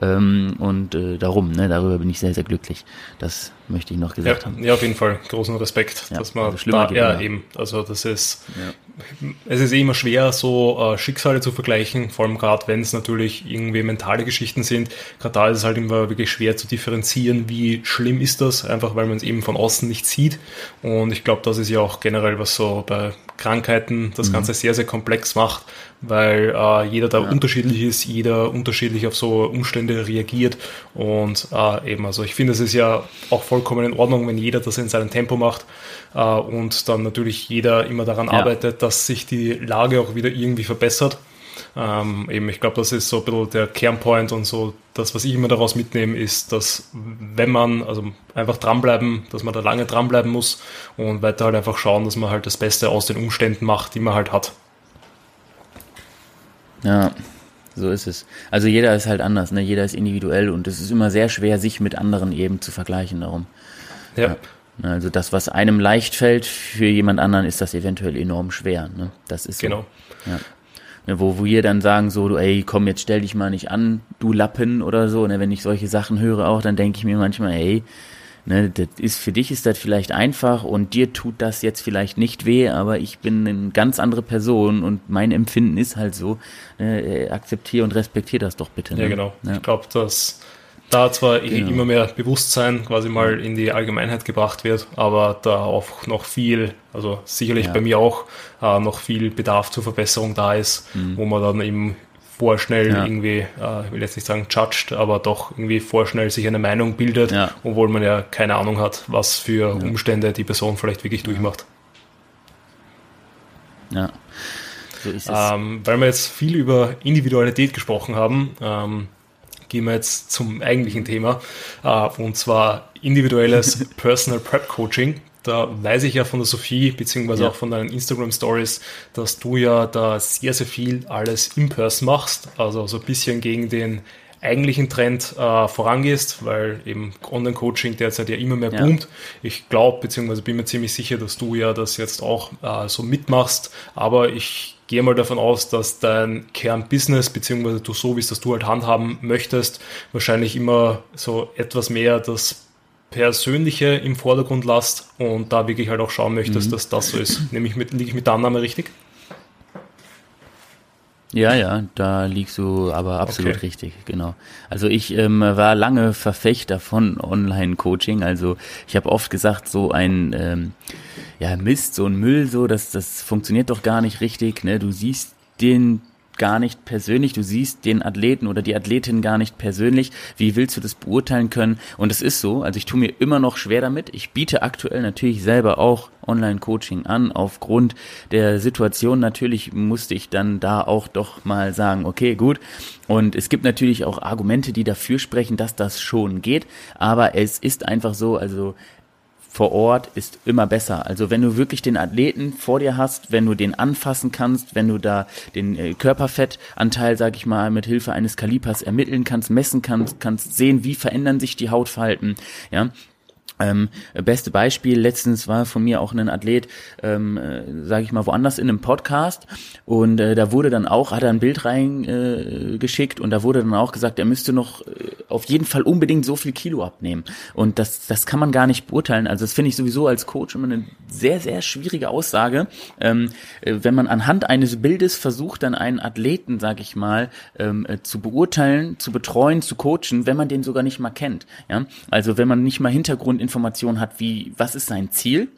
Ähm, und äh, darum, ne, darüber bin ich sehr, sehr glücklich. Das möchte ich noch gesagt ja, haben. Ja, auf jeden Fall. Großen Respekt, ja, dass man also da, ja, eben, also das ist, ja. es ist immer schwer, so äh, Schicksale zu vergleichen, vor allem gerade, wenn es natürlich irgendwie mentale Geschichten sind. Gerade da ist es halt immer wirklich schwer zu differenzieren, wie schlimm ist das, einfach weil man es eben von außen nicht sieht. Und ich glaube, das ist ja auch generell, was so bei Krankheiten das mhm. Ganze sehr, sehr komplex macht, weil äh, jeder da ja. unterschiedlich ist, jeder unterschiedlich auf so Umstände reagiert und äh, eben, also ich finde, es ist ja auch vollkommen in Ordnung, wenn jeder das in seinem Tempo macht äh, und dann natürlich jeder immer daran ja. arbeitet, dass sich die Lage auch wieder irgendwie verbessert. Ähm, eben, ich glaube, das ist so ein bisschen der Kernpoint und so das, was ich immer daraus mitnehme, ist, dass wenn man, also einfach dranbleiben, dass man da lange dranbleiben muss und weiter halt einfach schauen, dass man halt das Beste aus den Umständen macht, die man halt hat. Ja, so ist es. Also jeder ist halt anders, ne? Jeder ist individuell und es ist immer sehr schwer, sich mit anderen eben zu vergleichen darum. Ja. ja. Also das, was einem leicht fällt, für jemand anderen ist das eventuell enorm schwer. Ne? Das ist so. Genau. Ja. Ne, wo wir dann sagen so, du, ey, komm, jetzt stell dich mal nicht an, du Lappen oder so. Ne? Wenn ich solche Sachen höre auch, dann denke ich mir manchmal, ey, Ne, das ist für dich ist das vielleicht einfach und dir tut das jetzt vielleicht nicht weh, aber ich bin eine ganz andere Person und mein Empfinden ist halt so. Ne, äh, akzeptiere und respektiere das doch bitte. Ne? Ja, genau. Ja. Ich glaube, dass da zwar genau. immer mehr Bewusstsein quasi mal in die Allgemeinheit gebracht wird, aber da auch noch viel, also sicherlich ja. bei mir auch, äh, noch viel Bedarf zur Verbesserung da ist, mhm. wo man dann eben vorschnell ja. irgendwie, äh, ich will jetzt nicht sagen judged, aber doch irgendwie vorschnell sich eine Meinung bildet, ja. obwohl man ja keine Ahnung hat, was für Umstände die Person vielleicht wirklich durchmacht. Ja, so ist es. Ähm, weil wir jetzt viel über Individualität gesprochen haben, ähm, gehen wir jetzt zum eigentlichen Thema, äh, und zwar individuelles Personal Prep Coaching. Da weiß ich ja von der Sophie, beziehungsweise ja. auch von deinen Instagram Stories, dass du ja da sehr, sehr viel alles in Person machst. Also so ein bisschen gegen den eigentlichen Trend äh, vorangehst, weil eben Online-Coaching derzeit ja immer mehr boomt. Ja. Ich glaube, beziehungsweise bin mir ziemlich sicher, dass du ja das jetzt auch äh, so mitmachst, aber ich gehe mal davon aus, dass dein Kernbusiness, beziehungsweise du so, wie es das du halt handhaben möchtest, wahrscheinlich immer so etwas mehr das Persönliche im Vordergrund lasst und da wirklich halt auch schauen möchtest, mhm. dass das so ist. Nämlich mit, liege ich mit der Annahme richtig? Ja, ja, da liegst du aber absolut okay. richtig, genau. Also ich ähm, war lange Verfechter von Online-Coaching. Also ich habe oft gesagt, so ein ähm, ja Mist, so ein Müll, so das das funktioniert doch gar nicht richtig. Ne, du siehst den gar nicht persönlich, du siehst den Athleten oder die Athletin gar nicht persönlich. Wie willst du das beurteilen können? Und es ist so, also ich tue mir immer noch schwer damit. Ich biete aktuell natürlich selber auch Online-Coaching an. Aufgrund der Situation natürlich musste ich dann da auch doch mal sagen, okay, gut. Und es gibt natürlich auch Argumente, die dafür sprechen, dass das schon geht. Aber es ist einfach so, also vor Ort ist immer besser. Also wenn du wirklich den Athleten vor dir hast, wenn du den anfassen kannst, wenn du da den äh, Körperfettanteil, sag ich mal, mit Hilfe eines Kalibers ermitteln kannst, messen kannst, kannst sehen, wie verändern sich die Hautfalten, ja, ähm, beste Beispiel, letztens war von mir auch ein Athlet, ähm, äh, sage ich mal, woanders in einem Podcast und äh, da wurde dann auch, hat er ein Bild reingeschickt äh, und da wurde dann auch gesagt, er müsste noch äh, auf jeden Fall unbedingt so viel Kilo abnehmen und das, das kann man gar nicht beurteilen, also das finde ich sowieso als Coach immer eine sehr, sehr schwierige Aussage, ähm, äh, wenn man anhand eines Bildes versucht, dann einen Athleten, sage ich mal, ähm, äh, zu beurteilen, zu betreuen, zu coachen, wenn man den sogar nicht mal kennt, ja, also wenn man nicht mal Hintergrund Informationen hat, wie, was ist sein Ziel?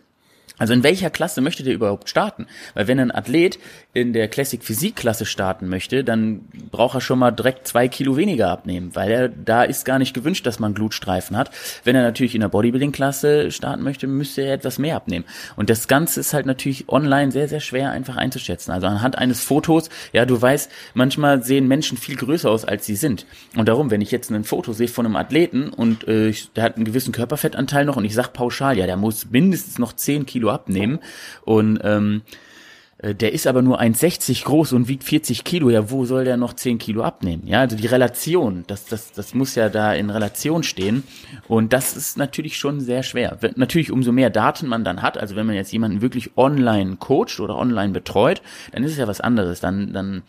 Also in welcher Klasse möchte der überhaupt starten? Weil wenn ein Athlet in der Classic Physik Klasse starten möchte, dann braucht er schon mal direkt zwei Kilo weniger abnehmen, weil er da ist gar nicht gewünscht, dass man Glutstreifen hat. Wenn er natürlich in der Bodybuilding Klasse starten möchte, müsste er etwas mehr abnehmen. Und das Ganze ist halt natürlich online sehr, sehr schwer einfach einzuschätzen. Also anhand eines Fotos, ja, du weißt, manchmal sehen Menschen viel größer aus, als sie sind. Und darum, wenn ich jetzt ein Foto sehe von einem Athleten und äh, der hat einen gewissen Körperfettanteil noch und ich sag pauschal, ja, der muss mindestens noch zehn Kilo abnehmen und ähm, äh, der ist aber nur 1,60 groß und wiegt 40 Kilo. Ja, wo soll der noch 10 Kilo abnehmen? Ja, also die Relation, das, das, das muss ja da in Relation stehen. Und das ist natürlich schon sehr schwer. Natürlich, umso mehr Daten man dann hat, also wenn man jetzt jemanden wirklich online coacht oder online betreut, dann ist es ja was anderes. Dann, dann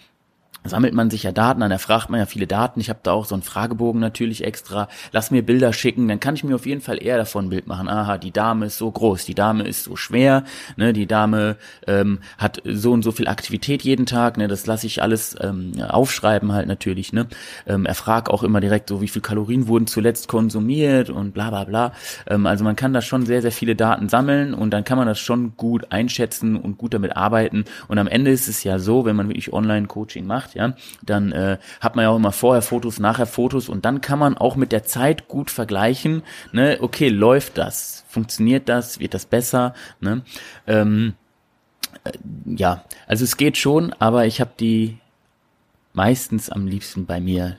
sammelt man sich ja Daten, dann erfragt man ja viele Daten. Ich habe da auch so einen Fragebogen natürlich extra. Lass mir Bilder schicken, dann kann ich mir auf jeden Fall eher davon ein Bild machen. Aha, die Dame ist so groß, die Dame ist so schwer, ne, die Dame ähm, hat so und so viel Aktivität jeden Tag, ne, das lasse ich alles ähm, aufschreiben halt natürlich, ne. Ähm, erfrag auch immer direkt so, wie viel Kalorien wurden zuletzt konsumiert und bla bla bla. Ähm, also man kann da schon sehr, sehr viele Daten sammeln und dann kann man das schon gut einschätzen und gut damit arbeiten. Und am Ende ist es ja so, wenn man wirklich Online-Coaching macht, ja, dann äh, hat man ja auch immer vorher Fotos, nachher Fotos und dann kann man auch mit der Zeit gut vergleichen, ne, okay, läuft das, funktioniert das, wird das besser, ne, ähm, äh, ja, also es geht schon, aber ich habe die meistens am liebsten bei mir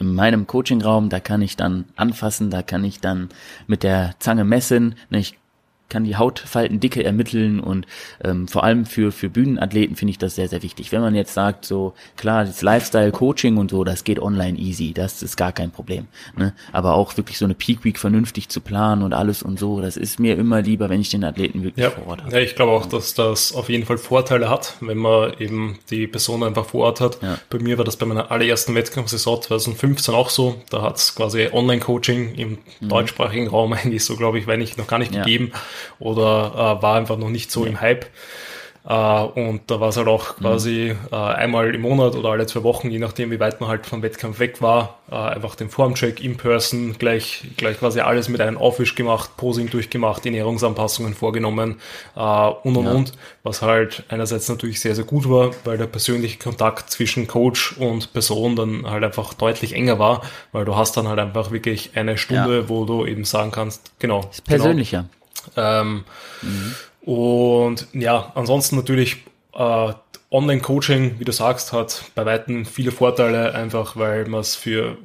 in meinem Coachingraum, da kann ich dann anfassen, da kann ich dann mit der Zange messen, ne, ich kann die Hautfaltendicke ermitteln und ähm, vor allem für, für Bühnenathleten finde ich das sehr, sehr wichtig. Wenn man jetzt sagt, so klar, das Lifestyle-Coaching und so, das geht online easy, das ist gar kein Problem. Ne? Aber auch wirklich so eine Peak Week vernünftig zu planen und alles und so, das ist mir immer lieber, wenn ich den Athleten wirklich ja. vor Ort habe. Ja, ich glaube auch, dass das auf jeden Fall Vorteile hat, wenn man eben die Person einfach vor Ort hat. Ja. Bei mir war das bei meiner allerersten Wettkampfsaison 2015 auch so. Da hat es quasi Online-Coaching im mhm. deutschsprachigen Raum eigentlich so, glaube ich, wenn nicht noch gar nicht ja. gegeben oder äh, war einfach noch nicht so ja. im Hype. Äh, und da war es halt auch quasi mhm. äh, einmal im Monat oder alle zwei Wochen, je nachdem, wie weit man halt vom Wettkampf weg war, äh, einfach den Formcheck in person, gleich, gleich quasi alles mit einem Aufwisch gemacht, Posing durchgemacht, Ernährungsanpassungen vorgenommen und und ja. und, was halt einerseits natürlich sehr, sehr gut war, weil der persönliche Kontakt zwischen Coach und Person dann halt einfach deutlich enger war, weil du hast dann halt einfach wirklich eine Stunde, ja. wo du eben sagen kannst, genau. Ist persönlicher. Genau, ähm, mhm. Und ja, ansonsten natürlich äh, Online-Coaching, wie du sagst, hat bei weitem viele Vorteile, einfach weil man es für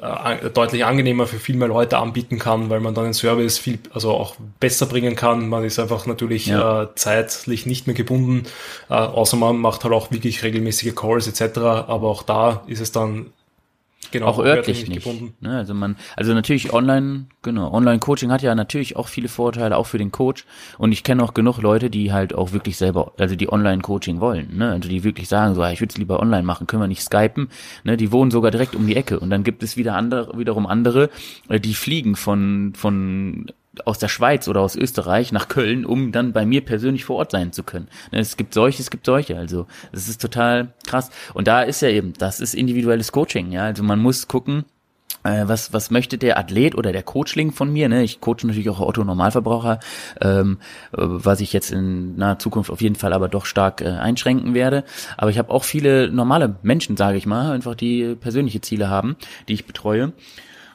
äh, deutlich angenehmer für viel mehr Leute anbieten kann, weil man dann den Service viel, also auch besser bringen kann. Man ist einfach natürlich ja. äh, zeitlich nicht mehr gebunden, äh, außer man macht halt auch wirklich regelmäßige Calls etc. Aber auch da ist es dann Genau, auch örtlich nicht. Ne? Also man, also natürlich online, genau, Online-Coaching hat ja natürlich auch viele Vorteile, auch für den Coach. Und ich kenne auch genug Leute, die halt auch wirklich selber, also die Online-Coaching wollen, ne? Also die wirklich sagen, so, ich würde es lieber online machen, können wir nicht skypen, ne? Die wohnen sogar direkt um die Ecke. Und dann gibt es wieder andere, wiederum andere, äh, die fliegen von, von aus der Schweiz oder aus Österreich nach Köln, um dann bei mir persönlich vor Ort sein zu können. Ne, es gibt solche, es gibt solche. Also das ist total krass. Und da ist ja eben, das ist individuelles Coaching. Ja, also man muss gucken, äh, was, was möchte der Athlet oder der Coachling von mir? Ne? Ich coache natürlich auch Otto Normalverbraucher, ähm, was ich jetzt in naher Zukunft auf jeden Fall aber doch stark äh, einschränken werde. Aber ich habe auch viele normale Menschen, sage ich mal, einfach die persönliche Ziele haben, die ich betreue.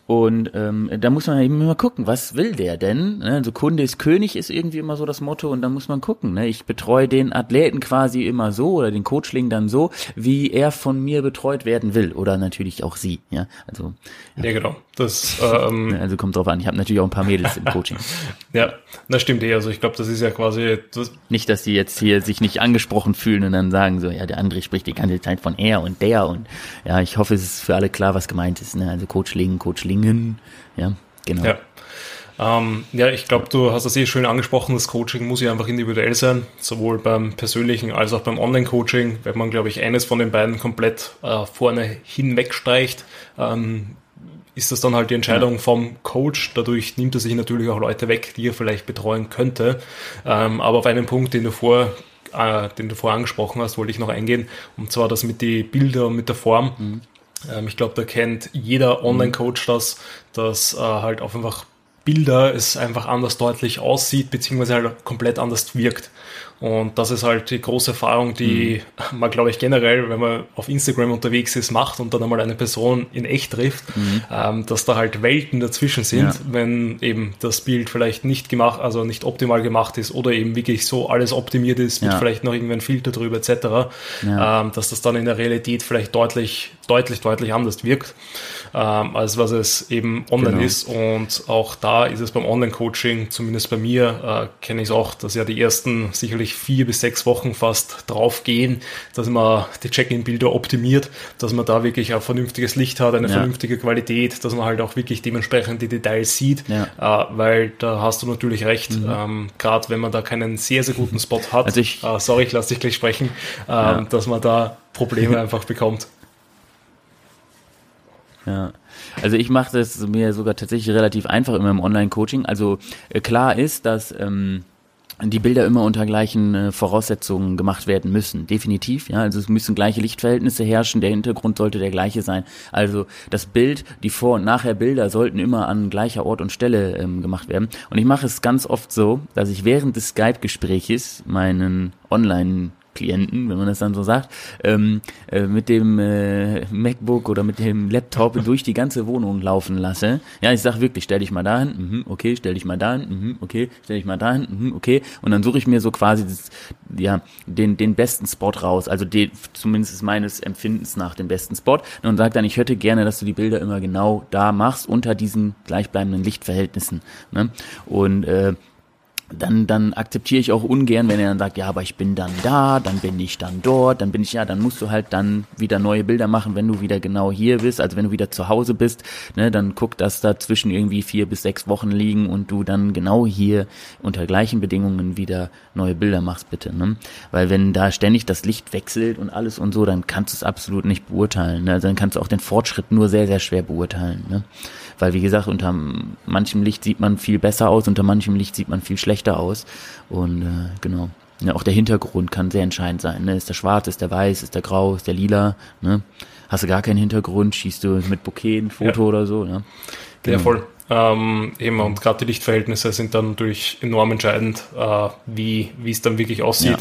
Und ähm, da muss man eben immer gucken, was will der denn? Ne? Also Kunde ist König ist irgendwie immer so das Motto und da muss man gucken. Ne? Ich betreue den Athleten quasi immer so oder den Coachling dann so, wie er von mir betreut werden will oder natürlich auch sie. Ja, also ja, ja genau. Das ähm, also kommt drauf an. Ich habe natürlich auch ein paar Mädels im Coaching. ja, das stimmt eh. Also ich glaube, das ist ja quasi das nicht, dass die jetzt hier sich nicht angesprochen fühlen und dann sagen so, ja, der André spricht die ganze Zeit von er und der und ja, ich hoffe, es ist für alle klar, was gemeint ist. Ne? Also Coachling, Coachling Dingen. Ja, genau. Ja. Ähm, ja, ich glaube, du hast das eh schön angesprochen, das Coaching muss ja einfach individuell sein, sowohl beim persönlichen als auch beim Online-Coaching. Wenn man, glaube ich, eines von den beiden komplett äh, vorne hinwegstreicht, ähm, ist das dann halt die Entscheidung ja. vom Coach. Dadurch nimmt er sich natürlich auch Leute weg, die er vielleicht betreuen könnte. Ähm, aber auf einen Punkt, den du vor äh, den du vorher angesprochen hast, wollte ich noch eingehen, und zwar das mit den Bildern und mit der Form. Mhm. Ähm, ich glaube, da kennt jeder Online-Coach das, dass äh, halt auf einfach Bilder es einfach anders deutlich aussieht, beziehungsweise halt komplett anders wirkt. Und das ist halt die große Erfahrung, die mhm. man, glaube ich, generell, wenn man auf Instagram unterwegs ist, macht und dann einmal eine Person in echt trifft, mhm. ähm, dass da halt Welten dazwischen sind, ja. wenn eben das Bild vielleicht nicht gemacht, also nicht optimal gemacht ist oder eben wirklich so alles optimiert ist, mit ja. vielleicht noch irgendein Filter drüber etc., ja. ähm, dass das dann in der Realität vielleicht deutlich, deutlich, deutlich anders wirkt, ähm, als was es eben online genau. ist. Und auch da ist es beim Online-Coaching, zumindest bei mir, äh, kenne ich es auch, dass ja die ersten sicherlich vier bis sechs Wochen fast drauf gehen, dass man die Check-in-Bilder optimiert, dass man da wirklich ein vernünftiges Licht hat, eine ja. vernünftige Qualität, dass man halt auch wirklich dementsprechend die Details sieht, ja. äh, weil da hast du natürlich recht, mhm. ähm, gerade wenn man da keinen sehr, sehr guten Spot hat, also ich, äh, sorry, ich lasse dich gleich sprechen, äh, ja. dass man da Probleme einfach bekommt. Ja, also ich mache das mir sogar tatsächlich relativ einfach immer im Online-Coaching. Also äh, klar ist, dass ähm, die Bilder immer unter gleichen äh, Voraussetzungen gemacht werden müssen. Definitiv, ja. Also es müssen gleiche Lichtverhältnisse herrschen, der Hintergrund sollte der gleiche sein. Also das Bild, die Vor- und Nachher-Bilder sollten immer an gleicher Ort und Stelle ähm, gemacht werden. Und ich mache es ganz oft so, dass ich während des Skype-Gespräches meinen Online- Klienten, wenn man das dann so sagt, ähm, äh, mit dem äh, MacBook oder mit dem Laptop durch die ganze Wohnung laufen lasse. Ja, ich sag wirklich, stell dich mal dahin, mhm, okay, stell dich mal dahin, mhm, okay, stell dich mal dahin, mhm, okay. Und dann suche ich mir so quasi das, ja, den, den besten Spot raus, also den, zumindest meines Empfindens nach den besten Spot und sage dann, ich hätte gerne, dass du die Bilder immer genau da machst, unter diesen gleichbleibenden Lichtverhältnissen. Ne? Und äh, dann, dann akzeptiere ich auch ungern, wenn er dann sagt, ja, aber ich bin dann da, dann bin ich dann dort, dann bin ich ja, dann musst du halt dann wieder neue Bilder machen, wenn du wieder genau hier bist, also wenn du wieder zu Hause bist, ne, dann guck, dass da zwischen irgendwie vier bis sechs Wochen liegen und du dann genau hier unter gleichen Bedingungen wieder neue Bilder machst, bitte, ne? Weil wenn da ständig das Licht wechselt und alles und so, dann kannst du es absolut nicht beurteilen, ne? Also dann kannst du auch den Fortschritt nur sehr, sehr schwer beurteilen, ne? Weil, wie gesagt, unter manchem Licht sieht man viel besser aus, unter manchem Licht sieht man viel schlechter aus. Und äh, genau. Ja, auch der Hintergrund kann sehr entscheidend sein. Ne? Ist der schwarz, ist der weiß, ist der grau, ist der lila? Ne? Hast du gar keinen Hintergrund, schießt du mit Bouquet ein Foto ja. oder so? Ne? Genau. Ja, voll. Ähm, eben, und gerade die Lichtverhältnisse sind dann natürlich enorm entscheidend, äh, wie, wie es dann wirklich aussieht. Ja.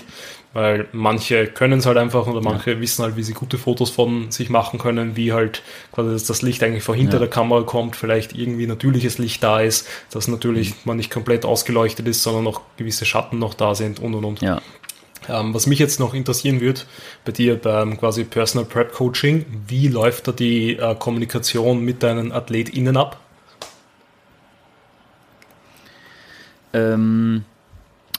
Weil manche können es halt einfach oder manche ja. wissen halt, wie sie gute Fotos von sich machen können, wie halt quasi dass das Licht eigentlich von hinter ja. der Kamera kommt, vielleicht irgendwie natürliches Licht da ist, dass natürlich mhm. man nicht komplett ausgeleuchtet ist, sondern noch gewisse Schatten noch da sind und und und. Ja. Ähm, was mich jetzt noch interessieren wird, bei dir beim quasi Personal Prep Coaching, wie läuft da die äh, Kommunikation mit deinen AthletInnen ab? Ähm,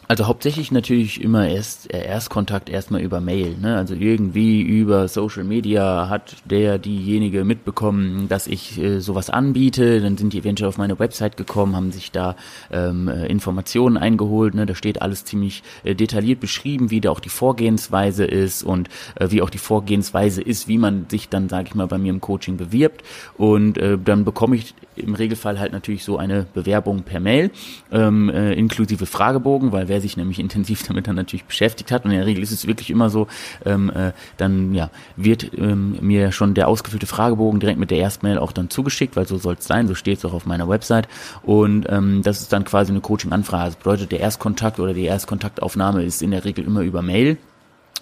also hauptsächlich natürlich immer erst äh, Erstkontakt erstmal über Mail. Ne? Also irgendwie über Social Media hat der diejenige mitbekommen, dass ich äh, sowas anbiete. Dann sind die eventuell auf meine Website gekommen, haben sich da ähm, äh, Informationen eingeholt. Ne? Da steht alles ziemlich äh, detailliert beschrieben, wie da auch die Vorgehensweise ist und äh, wie auch die Vorgehensweise ist, wie man sich dann, sage ich mal, bei mir im Coaching bewirbt. Und äh, dann bekomme ich im Regelfall halt natürlich so eine Bewerbung per Mail ähm, äh, inklusive Fragebogen, weil wer der sich nämlich intensiv damit dann natürlich beschäftigt hat. Und in der Regel ist es wirklich immer so, ähm, äh, dann ja, wird ähm, mir schon der ausgefüllte Fragebogen direkt mit der Erstmail auch dann zugeschickt, weil so soll es sein, so steht es auch auf meiner Website. Und ähm, das ist dann quasi eine Coaching-Anfrage. Das bedeutet, der Erstkontakt oder die Erstkontaktaufnahme ist in der Regel immer über Mail.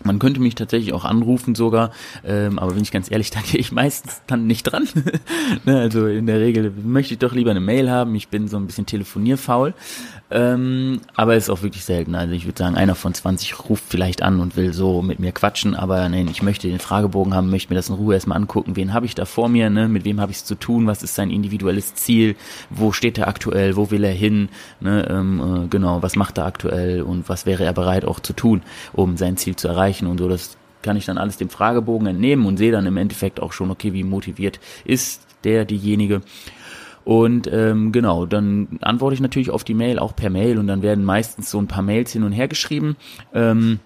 Man könnte mich tatsächlich auch anrufen sogar, ähm, aber wenn ich ganz ehrlich, da gehe ich meistens dann nicht dran. ne, also in der Regel möchte ich doch lieber eine Mail haben. Ich bin so ein bisschen telefonierfaul, ähm, aber ist auch wirklich selten. Also ich würde sagen, einer von 20 ruft vielleicht an und will so mit mir quatschen, aber nein, ich möchte den Fragebogen haben, möchte mir das in Ruhe erstmal angucken. Wen habe ich da vor mir? Ne? Mit wem habe ich es zu tun? Was ist sein individuelles Ziel? Wo steht er aktuell? Wo will er hin? Ne? Ähm, äh, genau, was macht er aktuell und was wäre er bereit auch zu tun, um sein Ziel zu erreichen? Erreichen und so. Das kann ich dann alles dem Fragebogen entnehmen und sehe dann im Endeffekt auch schon, okay, wie motiviert ist der, diejenige. Und ähm, genau, dann antworte ich natürlich auf die Mail auch per Mail und dann werden meistens so ein paar Mails hin und her geschrieben. Ähm,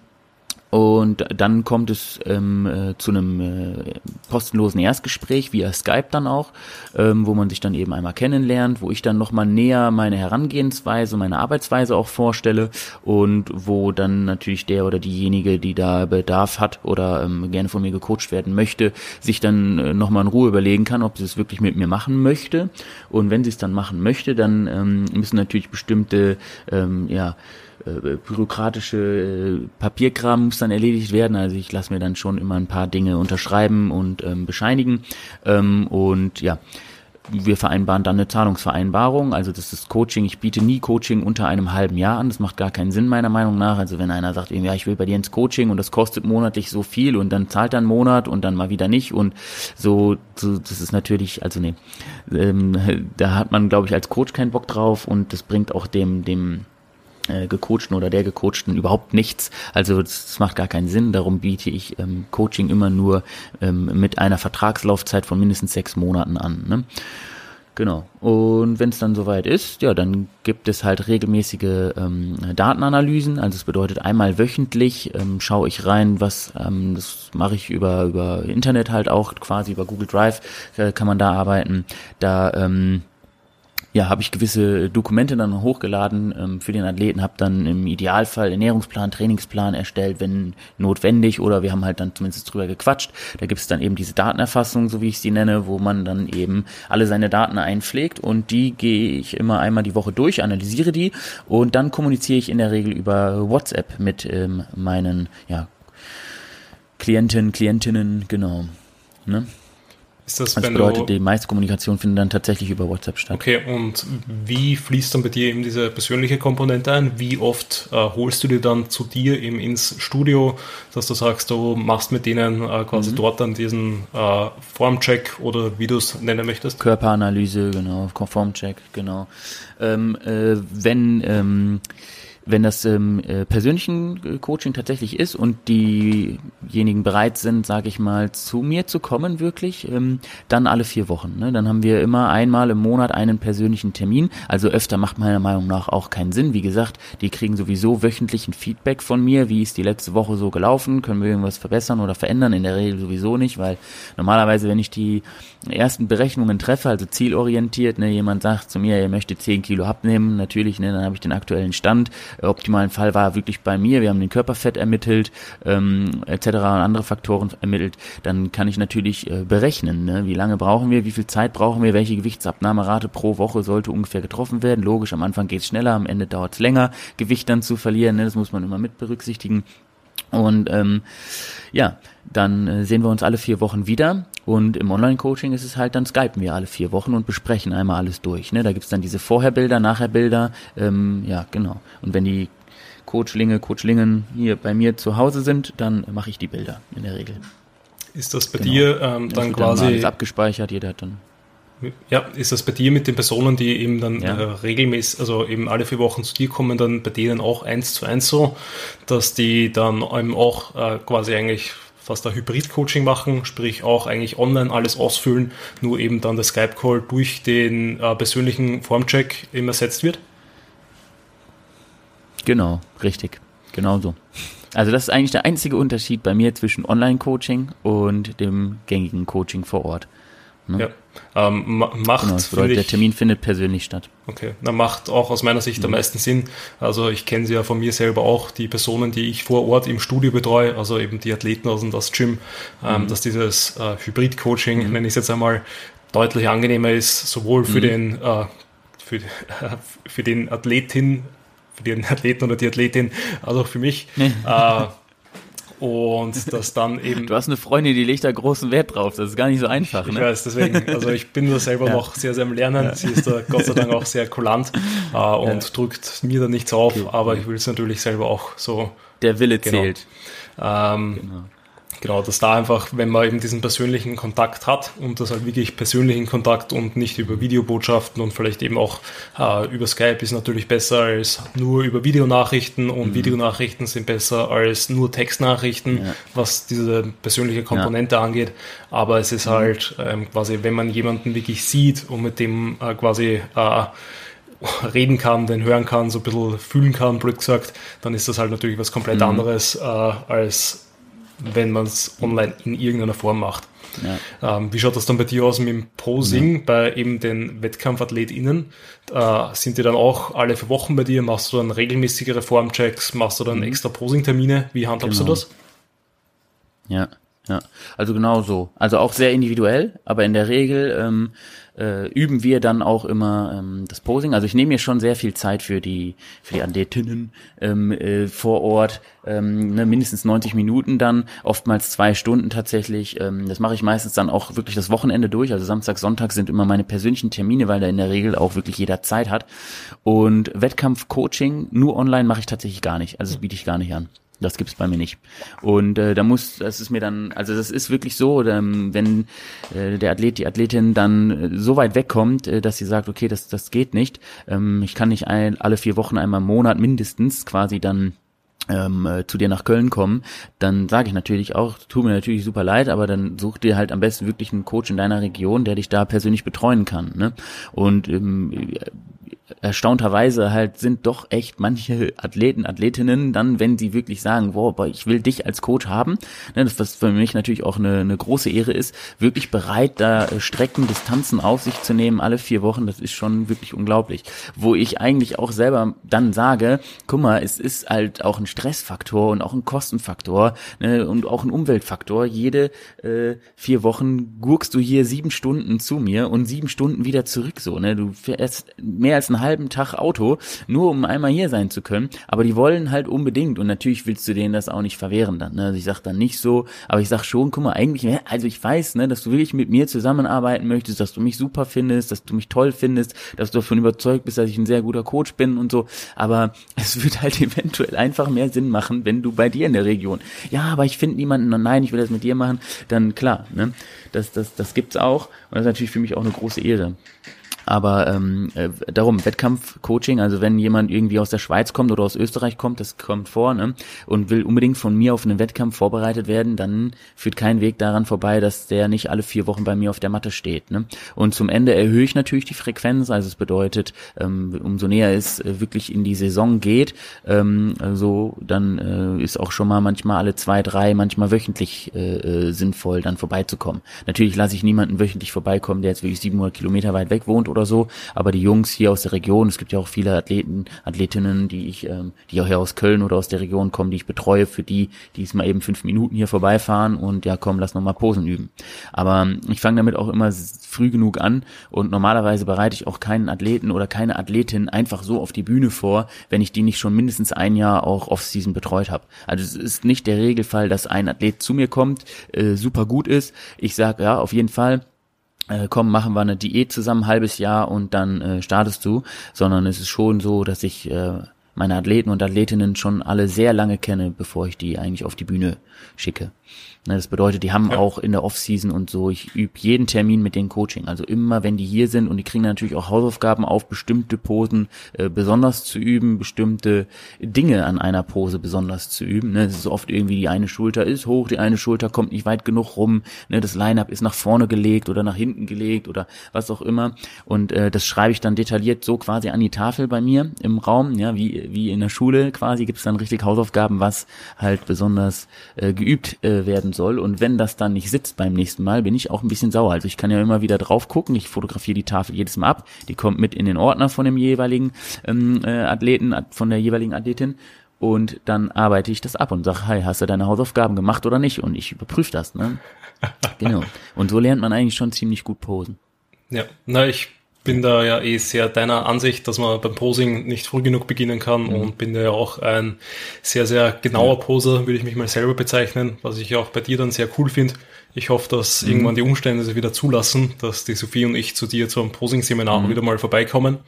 und dann kommt es ähm, äh, zu einem äh, kostenlosen Erstgespräch via Skype dann auch, ähm, wo man sich dann eben einmal kennenlernt, wo ich dann nochmal näher meine Herangehensweise, meine Arbeitsweise auch vorstelle und wo dann natürlich der oder diejenige, die da Bedarf hat oder ähm, gerne von mir gecoacht werden möchte, sich dann äh, nochmal in Ruhe überlegen kann, ob sie es wirklich mit mir machen möchte. Und wenn sie es dann machen möchte, dann ähm, müssen natürlich bestimmte ähm, ja, äh, bürokratische äh, Papierkram muss dann erledigt werden. Also ich lasse mir dann schon immer ein paar Dinge unterschreiben und ähm, bescheinigen. Ähm, und ja, wir vereinbaren dann eine Zahlungsvereinbarung. Also das ist Coaching. Ich biete nie Coaching unter einem halben Jahr an. Das macht gar keinen Sinn meiner Meinung nach. Also wenn einer sagt, ja, ich will bei dir ins Coaching und das kostet monatlich so viel und dann zahlt er einen Monat und dann mal wieder nicht und so, so das ist natürlich, also nee, ähm, da hat man, glaube ich, als Coach keinen Bock drauf und das bringt auch dem, dem äh, gecoachten oder der gecoachten überhaupt nichts. Also das macht gar keinen Sinn. Darum biete ich ähm, Coaching immer nur ähm, mit einer Vertragslaufzeit von mindestens sechs Monaten an. Ne? Genau. Und wenn es dann soweit ist, ja, dann gibt es halt regelmäßige ähm, Datenanalysen. Also es bedeutet einmal wöchentlich ähm, schaue ich rein, was ähm, das mache ich über über Internet halt auch quasi über Google Drive äh, kann man da arbeiten. Da ähm, ja, habe ich gewisse Dokumente dann hochgeladen ähm, für den Athleten, habe dann im Idealfall Ernährungsplan, Trainingsplan erstellt, wenn notwendig, oder wir haben halt dann zumindest drüber gequatscht. Da gibt es dann eben diese Datenerfassung, so wie ich sie nenne, wo man dann eben alle seine Daten einpflegt und die gehe ich immer einmal die Woche durch, analysiere die und dann kommuniziere ich in der Regel über WhatsApp mit ähm, meinen ja, Klienten, Klientinnen, genau. Ne? Ist das, das bedeutet, die meiste Kommunikation findet dann tatsächlich über WhatsApp statt. Okay, und wie fließt dann bei dir eben diese persönliche Komponente ein? Wie oft äh, holst du dir dann zu dir eben ins Studio, dass du sagst, du machst mit denen äh, quasi mhm. dort dann diesen äh, Formcheck oder wie du es nennen möchtest? Körperanalyse, genau, Formcheck, genau. Ähm, äh, wenn ähm, wenn das ähm, äh, persönlichen äh, Coaching tatsächlich ist und diejenigen bereit sind, sage ich mal, zu mir zu kommen, wirklich, ähm, dann alle vier Wochen. Ne? Dann haben wir immer einmal im Monat einen persönlichen Termin. Also öfter macht meiner Meinung nach auch keinen Sinn. Wie gesagt, die kriegen sowieso wöchentlichen Feedback von mir. Wie ist die letzte Woche so gelaufen? Können wir irgendwas verbessern oder verändern? In der Regel sowieso nicht, weil normalerweise, wenn ich die ersten Berechnungen treffe, also zielorientiert, ne, jemand sagt zu mir, er möchte 10 Kilo abnehmen, natürlich, ne, dann habe ich den aktuellen Stand optimalen Fall war wirklich bei mir, wir haben den Körperfett ermittelt, ähm, etc. und andere Faktoren ermittelt, dann kann ich natürlich äh, berechnen, ne? wie lange brauchen wir, wie viel Zeit brauchen wir, welche Gewichtsabnahmerate pro Woche sollte ungefähr getroffen werden. Logisch, am Anfang geht es schneller, am Ende dauert es länger, Gewicht dann zu verlieren, ne? das muss man immer mit berücksichtigen. Und ähm, ja, dann äh, sehen wir uns alle vier Wochen wieder. Und im Online-Coaching ist es halt, dann skypen wir alle vier Wochen und besprechen einmal alles durch. Ne? Da gibt's dann diese Vorherbilder, Nachherbilder. Ähm, ja, genau. Und wenn die Coachlinge, Coachlingen hier bei mir zu Hause sind, dann mache ich die Bilder in der Regel. Ist das bei genau. dir ähm, dann quasi... Dann alles abgespeichert, jeder hat dann ja, ist das bei dir mit den Personen, die eben dann ja. äh, regelmäßig, also eben alle vier Wochen zu dir kommen, dann bei denen auch eins zu eins so, dass die dann eben auch äh, quasi eigentlich fast ein Hybrid-Coaching machen, sprich auch eigentlich online alles ausfüllen, nur eben dann der Skype-Call durch den äh, persönlichen Formcheck eben ersetzt wird? Genau, richtig. Genau so. Also das ist eigentlich der einzige Unterschied bei mir zwischen Online-Coaching und dem gängigen Coaching vor Ort. Ne? Ja. Ähm, macht, genau, bedeutet, ich, der Termin findet persönlich statt. Okay, na macht auch aus meiner Sicht mhm. am meisten Sinn. Also ich kenne sie ja von mir selber auch, die Personen, die ich vor Ort im Studio betreue, also eben die Athleten aus dem Gym, ähm, mhm. dass dieses äh, Hybrid-Coaching, mhm. nenne ich es jetzt einmal, deutlich angenehmer ist, sowohl für mhm. den äh, für, äh, für den Athletin, für den Athleten oder die Athletin, als auch für mich. äh, und das dann eben. Du hast eine Freundin, die legt da großen Wert drauf. Das ist gar nicht so einfach. Ich ne? weiß, deswegen. Also ich bin da selber ja. noch sehr, sehr am Lernen. Ja. Sie ist da Gott sei Dank auch sehr kulant äh, und ja. drückt mir da nichts auf, okay. aber ich will es natürlich selber auch so. Der Wille genau. zählt. Ähm, genau. Genau, dass da einfach, wenn man eben diesen persönlichen Kontakt hat und das halt wirklich persönlichen Kontakt und nicht über Videobotschaften und vielleicht eben auch äh, über Skype ist natürlich besser als nur über Videonachrichten und mhm. Videonachrichten sind besser als nur Textnachrichten, ja. was diese persönliche Komponente ja. angeht. Aber es ist mhm. halt ähm, quasi, wenn man jemanden wirklich sieht und mit dem äh, quasi äh, reden kann, den hören kann, so ein bisschen fühlen kann, blöd gesagt, dann ist das halt natürlich was komplett mhm. anderes äh, als wenn man es online in irgendeiner Form macht. Ja. Ähm, wie schaut das dann bei dir aus mit dem Posing ja. bei eben den WettkampfathletInnen? Äh, sind die dann auch alle vier Wochen bei dir? Machst du dann regelmäßigere Formchecks? Machst du dann mhm. extra Posing-Termine? Wie handhabst genau. du das? Ja, ja. Also genau so. Also auch sehr individuell, aber in der Regel ähm, äh, üben wir dann auch immer ähm, das Posing. Also ich nehme mir schon sehr viel Zeit für die für die Athletinnen ähm, äh, vor Ort, ähm, ne, mindestens 90 Minuten dann, oftmals zwei Stunden tatsächlich. Ähm, das mache ich meistens dann auch wirklich das Wochenende durch. Also Samstag, Sonntag sind immer meine persönlichen Termine, weil da in der Regel auch wirklich jeder Zeit hat. Und Wettkampf-Coaching nur online mache ich tatsächlich gar nicht. Also das biete ich gar nicht an. Das gibt's bei mir nicht. Und äh, da muss, das ist mir dann, also das ist wirklich so, ähm, wenn äh, der Athlet, die Athletin dann äh, so weit wegkommt, äh, dass sie sagt, okay, das, das geht nicht. Ähm, ich kann nicht ein, alle vier Wochen einmal im Monat mindestens quasi dann ähm, äh, zu dir nach Köln kommen, dann sage ich natürlich auch, tut mir natürlich super leid, aber dann such dir halt am besten wirklich einen Coach in deiner Region, der dich da persönlich betreuen kann. Ne? Und ähm, erstaunterweise halt sind doch echt manche Athleten, Athletinnen dann, wenn sie wirklich sagen, wow, ich will dich als Coach haben, ne, das was für mich natürlich auch eine, eine große Ehre ist, wirklich bereit, da äh, Strecken, Distanzen auf sich zu nehmen, alle vier Wochen, das ist schon wirklich unglaublich. Wo ich eigentlich auch selber dann sage, guck mal, es ist halt auch ein Stressfaktor und auch ein Kostenfaktor ne, und auch ein Umweltfaktor. Jede äh, vier Wochen gurkst du hier sieben Stunden zu mir und sieben Stunden wieder zurück so. Ne? Du fährst mehr als einen halben Tag Auto, nur um einmal hier sein zu können. Aber die wollen halt unbedingt und natürlich willst du denen das auch nicht verwehren dann. Ne? Also ich sag dann nicht so, aber ich sag schon, guck mal, eigentlich, also ich weiß, ne, dass du wirklich mit mir zusammenarbeiten möchtest, dass du mich super findest, dass du mich toll findest, dass du davon überzeugt bist, dass ich ein sehr guter Coach bin und so. Aber es wird halt eventuell einfach mehr Sinn machen, wenn du bei dir in der Region, ja, aber ich finde niemanden, nein, ich will das mit dir machen, dann klar, ne, das, das, das gibt's auch und das ist natürlich für mich auch eine große Ehre. Aber ähm, äh, darum, Wettkampf-Coaching, also wenn jemand irgendwie aus der Schweiz kommt oder aus Österreich kommt, das kommt vor, ne, und will unbedingt von mir auf einen Wettkampf vorbereitet werden, dann führt kein Weg daran vorbei, dass der nicht alle vier Wochen bei mir auf der Matte steht. Ne? Und zum Ende erhöhe ich natürlich die Frequenz, also es bedeutet, ähm, umso näher es äh, wirklich in die Saison geht, ähm, so dann äh, ist auch schon mal manchmal alle zwei, drei, manchmal wöchentlich äh, äh, sinnvoll, dann vorbeizukommen. Natürlich lasse ich niemanden wöchentlich vorbeikommen, der jetzt wirklich 700 Kilometer weit weg wohnt oder so, aber die Jungs hier aus der Region, es gibt ja auch viele Athleten, Athletinnen, die ich, ähm, die auch hier aus Köln oder aus der Region kommen, die ich betreue, für die, die es mal eben fünf Minuten hier vorbeifahren und ja komm, lass noch mal Posen üben. Aber ich fange damit auch immer früh genug an und normalerweise bereite ich auch keinen Athleten oder keine Athletin einfach so auf die Bühne vor, wenn ich die nicht schon mindestens ein Jahr auch Off-Season betreut habe. Also es ist nicht der Regelfall, dass ein Athlet zu mir kommt, äh, super gut ist. Ich sage, ja, auf jeden Fall, äh, komm, machen wir eine Diät zusammen, halbes Jahr und dann äh, startest du, sondern es ist schon so, dass ich äh, meine Athleten und Athletinnen schon alle sehr lange kenne, bevor ich die eigentlich auf die Bühne schicke. Ne, das bedeutet, die haben ja. auch in der Offseason und so, ich übe jeden Termin mit den Coaching. Also immer, wenn die hier sind und die kriegen natürlich auch Hausaufgaben auf, bestimmte Posen äh, besonders zu üben, bestimmte Dinge an einer Pose besonders zu üben. Ne, es ist oft irgendwie, die eine Schulter ist hoch, die eine Schulter kommt nicht weit genug rum, ne, das Line-Up ist nach vorne gelegt oder nach hinten gelegt oder was auch immer. Und äh, das schreibe ich dann detailliert so quasi an die Tafel bei mir im Raum, ja, wie, wie in der Schule quasi gibt's dann richtig Hausaufgaben, was halt besonders äh, geübt äh, werden werden soll. Und wenn das dann nicht sitzt beim nächsten Mal, bin ich auch ein bisschen sauer. Also ich kann ja immer wieder drauf gucken. Ich fotografiere die Tafel jedes Mal ab. Die kommt mit in den Ordner von dem jeweiligen ähm, äh, Athleten, von der jeweiligen Athletin. Und dann arbeite ich das ab und sage, hey, hast du deine Hausaufgaben gemacht oder nicht? Und ich überprüfe das. Ne? genau. Und so lernt man eigentlich schon ziemlich gut posen. Ja, na, ich bin da ja eh sehr deiner Ansicht, dass man beim Posing nicht früh genug beginnen kann mhm. und bin da ja auch ein sehr, sehr genauer Poser, würde ich mich mal selber bezeichnen, was ich auch bei dir dann sehr cool finde. Ich hoffe, dass mhm. irgendwann die Umstände sich wieder zulassen, dass die Sophie und ich zu dir zum Posing-Seminar mhm. wieder mal vorbeikommen.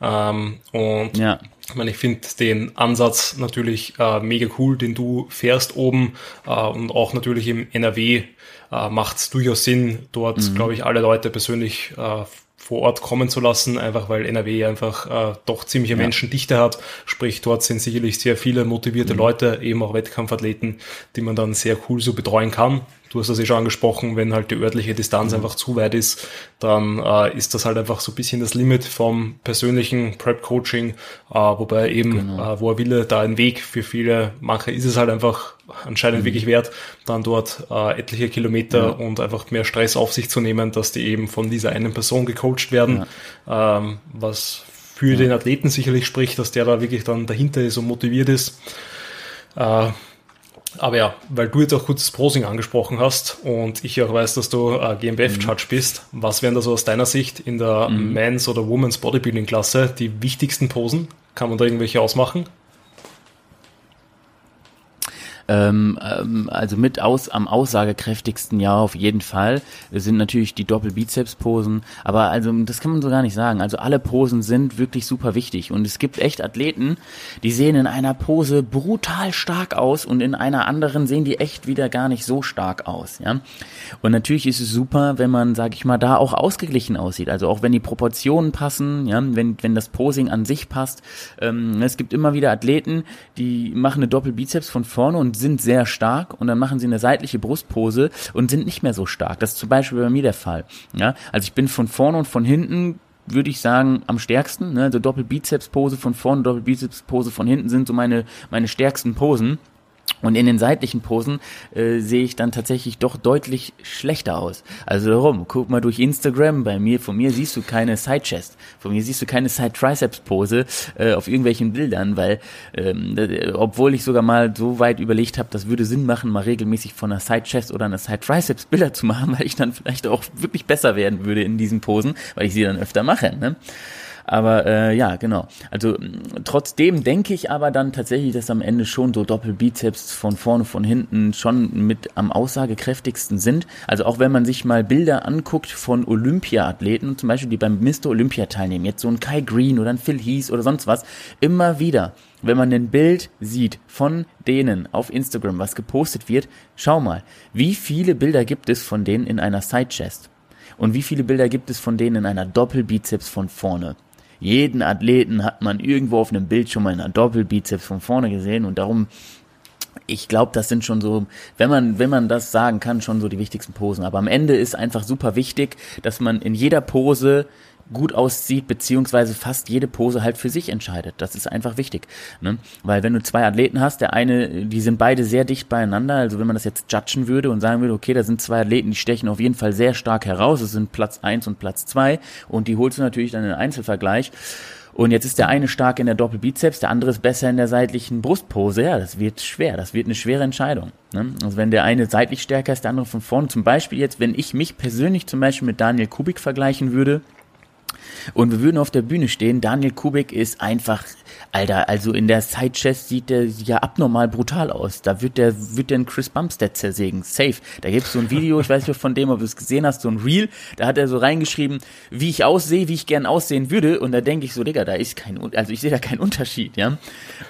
Ähm, und ja. ich meine, ich finde den Ansatz natürlich äh, mega cool, den du fährst oben äh, und auch natürlich im NRW äh, macht es durchaus Sinn, dort, mhm. glaube ich, alle Leute persönlich äh, vor Ort kommen zu lassen, einfach weil NRW einfach äh, doch ziemliche ja. Menschendichte hat. Sprich, dort sind sicherlich sehr viele motivierte mhm. Leute, eben auch Wettkampfathleten, die man dann sehr cool so betreuen kann. Du hast das ja schon angesprochen, wenn halt die örtliche Distanz mhm. einfach zu weit ist, dann äh, ist das halt einfach so ein bisschen das Limit vom persönlichen Prep-Coaching, äh, wobei eben, genau. äh, wo er Wille, da ein Weg für viele, manche ist es halt einfach anscheinend mhm. wirklich wert, dann dort äh, etliche Kilometer ja. und einfach mehr Stress auf sich zu nehmen, dass die eben von dieser einen Person gecoacht werden, ja. ähm, was für ja. den Athleten sicherlich spricht, dass der da wirklich dann dahinter ist und motiviert ist. Äh, aber ja, weil du jetzt auch kurz das Prosing angesprochen hast und ich auch weiß, dass du äh, GmbF-Judge mhm. bist, was wären da so aus deiner Sicht in der mhm. Men's- oder Women's Bodybuilding-Klasse die wichtigsten Posen? Kann man da irgendwelche ausmachen? Ähm, ähm, also mit aus am aussagekräftigsten ja auf jeden Fall sind natürlich die Doppelbizeps-Posen, aber also das kann man so gar nicht sagen. Also alle Posen sind wirklich super wichtig und es gibt echt Athleten, die sehen in einer Pose brutal stark aus und in einer anderen sehen die echt wieder gar nicht so stark aus, ja. Und natürlich ist es super, wenn man, sag ich mal, da auch ausgeglichen aussieht. Also auch wenn die Proportionen passen, ja, wenn wenn das Posing an sich passt. Ähm, es gibt immer wieder Athleten, die machen eine Doppelbizeps von vorne und sind sehr stark und dann machen sie eine seitliche Brustpose und sind nicht mehr so stark. Das ist zum Beispiel bei mir der Fall. Ja, also ich bin von vorne und von hinten würde ich sagen, am stärksten. Ne? Also Doppelbizeps-Pose von vorne, Doppelbizeps-Pose von hinten sind so meine, meine stärksten Posen. Und in den seitlichen Posen äh, sehe ich dann tatsächlich doch deutlich schlechter aus. Also darum, guck mal durch Instagram, bei mir, von mir siehst du keine Side Chest, von mir siehst du keine Side Triceps Pose äh, auf irgendwelchen Bildern, weil ähm, äh, obwohl ich sogar mal so weit überlegt habe, das würde Sinn machen, mal regelmäßig von einer Side Chest oder einer Side Triceps Bilder zu machen, weil ich dann vielleicht auch wirklich besser werden würde in diesen Posen, weil ich sie dann öfter mache. Ne? Aber äh, ja, genau. Also trotzdem denke ich aber dann tatsächlich, dass am Ende schon so Doppelbizeps von vorne, von hinten schon mit am aussagekräftigsten sind. Also auch wenn man sich mal Bilder anguckt von Olympia-Athleten, zum Beispiel die beim Mr. Olympia teilnehmen, jetzt so ein Kai Green oder ein Phil Heath oder sonst was, immer wieder wenn man ein Bild sieht von denen auf Instagram, was gepostet wird, schau mal, wie viele Bilder gibt es von denen in einer Side Chest? Und wie viele Bilder gibt es von denen in einer Doppelbizeps von vorne? Jeden Athleten hat man irgendwo auf einem Bild schon mal in einer Doppelbizeps von vorne gesehen und darum ich glaube, das sind schon so, wenn man, wenn man das sagen kann, schon so die wichtigsten Posen. Aber am Ende ist einfach super wichtig, dass man in jeder Pose gut aussieht, beziehungsweise fast jede Pose halt für sich entscheidet. Das ist einfach wichtig. Ne? Weil wenn du zwei Athleten hast, der eine, die sind beide sehr dicht beieinander, also wenn man das jetzt judgen würde und sagen würde, okay, da sind zwei Athleten, die stechen auf jeden Fall sehr stark heraus, es sind Platz eins und Platz zwei und die holst du natürlich dann in den Einzelvergleich. Und jetzt ist der eine stark in der Doppelbizeps, der andere ist besser in der seitlichen Brustpose. Ja, das wird schwer. Das wird eine schwere Entscheidung. Ne? Also wenn der eine seitlich stärker ist, der andere von vorne. Zum Beispiel jetzt, wenn ich mich persönlich zum Beispiel mit Daniel Kubik vergleichen würde, und wir würden auf der Bühne stehen. Daniel Kubik ist einfach, Alter, also in der Sidechest sieht der ja abnormal brutal aus. Da wird der, wird der Chris Bumstead zersägen. Safe. Da gibt's so ein Video, ich weiß nicht von dem, ob du es gesehen hast, so ein Reel. Da hat er so reingeschrieben, wie ich aussehe, wie ich gern aussehen würde. Und da denke ich so, Digga, da ist kein, also ich sehe da keinen Unterschied, ja.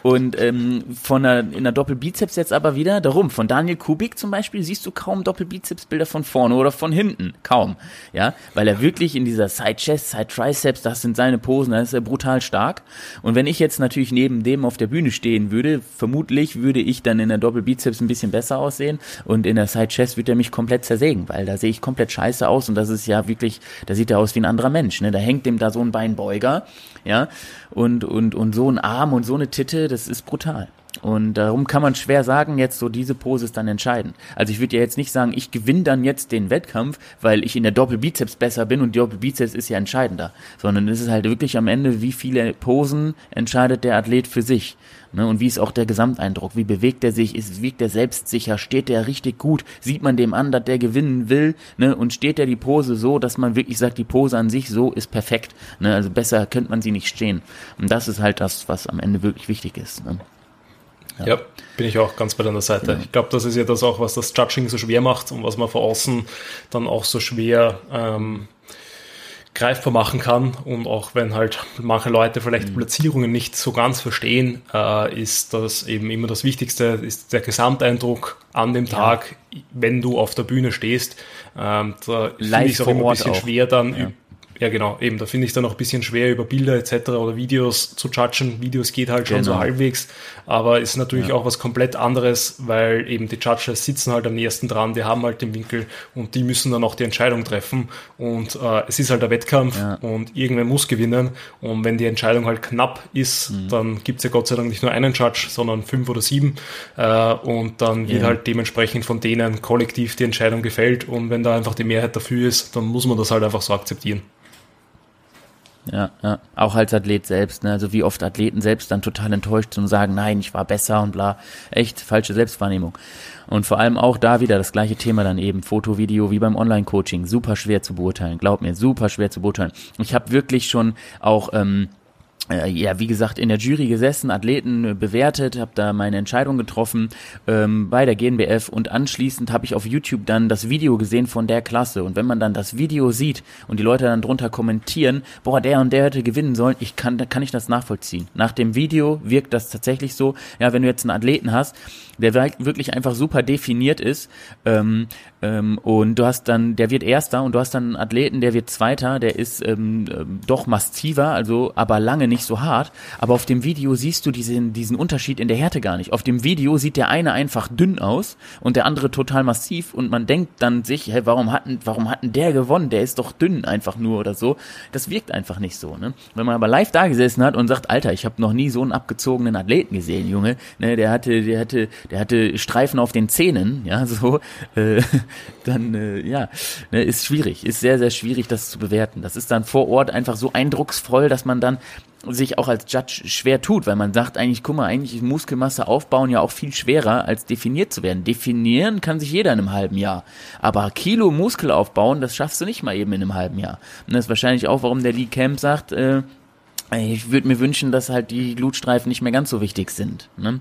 Und ähm, von einer, in der Doppelbizeps jetzt aber wieder, darum, von Daniel Kubik zum Beispiel siehst du kaum Doppelbizeps-Bilder von vorne oder von hinten. Kaum. Ja. Weil er wirklich in dieser Sidechest, Bizeps, das sind seine Posen, da ist er brutal stark. Und wenn ich jetzt natürlich neben dem auf der Bühne stehen würde, vermutlich würde ich dann in der Doppelbizeps ein bisschen besser aussehen und in der Side Chest würde er mich komplett zersägen, weil da sehe ich komplett scheiße aus und das ist ja wirklich, da sieht er aus wie ein anderer Mensch, ne? Da hängt dem da so ein Beinbeuger, ja, und, und, und so ein Arm und so eine Titte, das ist brutal. Und darum kann man schwer sagen, jetzt so diese Pose ist dann entscheidend. Also ich würde ja jetzt nicht sagen, ich gewinne dann jetzt den Wettkampf, weil ich in der Doppelbizeps besser bin und die Doppelbizeps ist ja entscheidender. Sondern es ist halt wirklich am Ende, wie viele Posen entscheidet der Athlet für sich. Ne? Und wie ist auch der Gesamteindruck? Wie bewegt er sich? Ist, wiegt er selbstsicher? Steht der richtig gut? Sieht man dem an, dass der gewinnen will? Ne? Und steht der die Pose so, dass man wirklich sagt, die Pose an sich so ist perfekt. Ne? Also besser könnte man sie nicht stehen. Und das ist halt das, was am Ende wirklich wichtig ist. Ne? Ja. ja. bin ich auch ganz bei deiner Seite. Ja. Ich glaube, das ist ja das auch, was das Judging so schwer macht und was man von außen dann auch so schwer ähm, greifbar machen kann. Und auch wenn halt manche Leute vielleicht mhm. Platzierungen nicht so ganz verstehen, äh, ist das eben immer das Wichtigste, ist der Gesamteindruck an dem ja. Tag, wenn du auf der Bühne stehst. Ähm, da finde ich es auch immer ein bisschen auch. schwer, dann ja. Ja, genau, eben, da finde ich dann auch ein bisschen schwer, über Bilder etc. oder Videos zu judgen. Videos geht halt schon genau. so halbwegs, aber ist natürlich ja. auch was komplett anderes, weil eben die Judges sitzen halt am nächsten dran, die haben halt den Winkel und die müssen dann auch die Entscheidung treffen. Und äh, es ist halt der Wettkampf ja. und irgendwer muss gewinnen. Und wenn die Entscheidung halt knapp ist, mhm. dann gibt es ja Gott sei Dank nicht nur einen Judge, sondern fünf oder sieben. Äh, und dann wird ja. halt dementsprechend von denen kollektiv die Entscheidung gefällt. Und wenn da einfach die Mehrheit dafür ist, dann muss man das halt einfach so akzeptieren. Ja, ja, auch als Athlet selbst, ne? Also wie oft Athleten selbst dann total enttäuscht sind und sagen, nein, ich war besser und bla. Echt falsche Selbstwahrnehmung. Und vor allem auch da wieder das gleiche Thema dann eben, Foto, Video, wie beim Online-Coaching. Super schwer zu beurteilen, glaub mir, super schwer zu beurteilen. Ich habe wirklich schon auch ähm, äh, ja, wie gesagt, in der Jury gesessen, Athleten äh, bewertet, habe da meine Entscheidung getroffen. Ähm, bei der GNBF und anschließend habe ich auf YouTube dann das Video gesehen von der Klasse. Und wenn man dann das Video sieht und die Leute dann drunter kommentieren, boah, der und der hätte gewinnen sollen, ich kann, kann ich das nachvollziehen. Nach dem Video wirkt das tatsächlich so, ja, wenn du jetzt einen Athleten hast, der wirklich einfach super definiert ist ähm, ähm, und du hast dann, der wird Erster und du hast dann einen Athleten, der wird Zweiter, der ist ähm, ähm doch massiver, also aber lange nicht so hart, aber auf dem Video siehst du diesen, diesen Unterschied in der Härte gar nicht. Auf dem Video sieht der eine einfach dünn aus und der andere total massiv und man denkt dann sich, hey, warum hatten, warum hatten der gewonnen? Der ist doch dünn einfach nur oder so. Das wirkt einfach nicht so. Ne? Wenn man aber live da gesessen hat und sagt, Alter, ich habe noch nie so einen abgezogenen Athleten gesehen, Junge, ne, der hatte, der hatte der hatte Streifen auf den Zähnen, ja, so, äh, dann, äh, ja, ne, ist schwierig, ist sehr, sehr schwierig, das zu bewerten. Das ist dann vor Ort einfach so eindrucksvoll, dass man dann sich auch als Judge schwer tut, weil man sagt eigentlich, guck mal, eigentlich ist Muskelmasse aufbauen ja auch viel schwerer, als definiert zu werden. Definieren kann sich jeder in einem halben Jahr. Aber Kilo Muskel aufbauen, das schaffst du nicht mal eben in einem halben Jahr. Und das ist wahrscheinlich auch, warum der Lee Camp sagt, äh, ich würde mir wünschen, dass halt die Glutstreifen nicht mehr ganz so wichtig sind. Ne?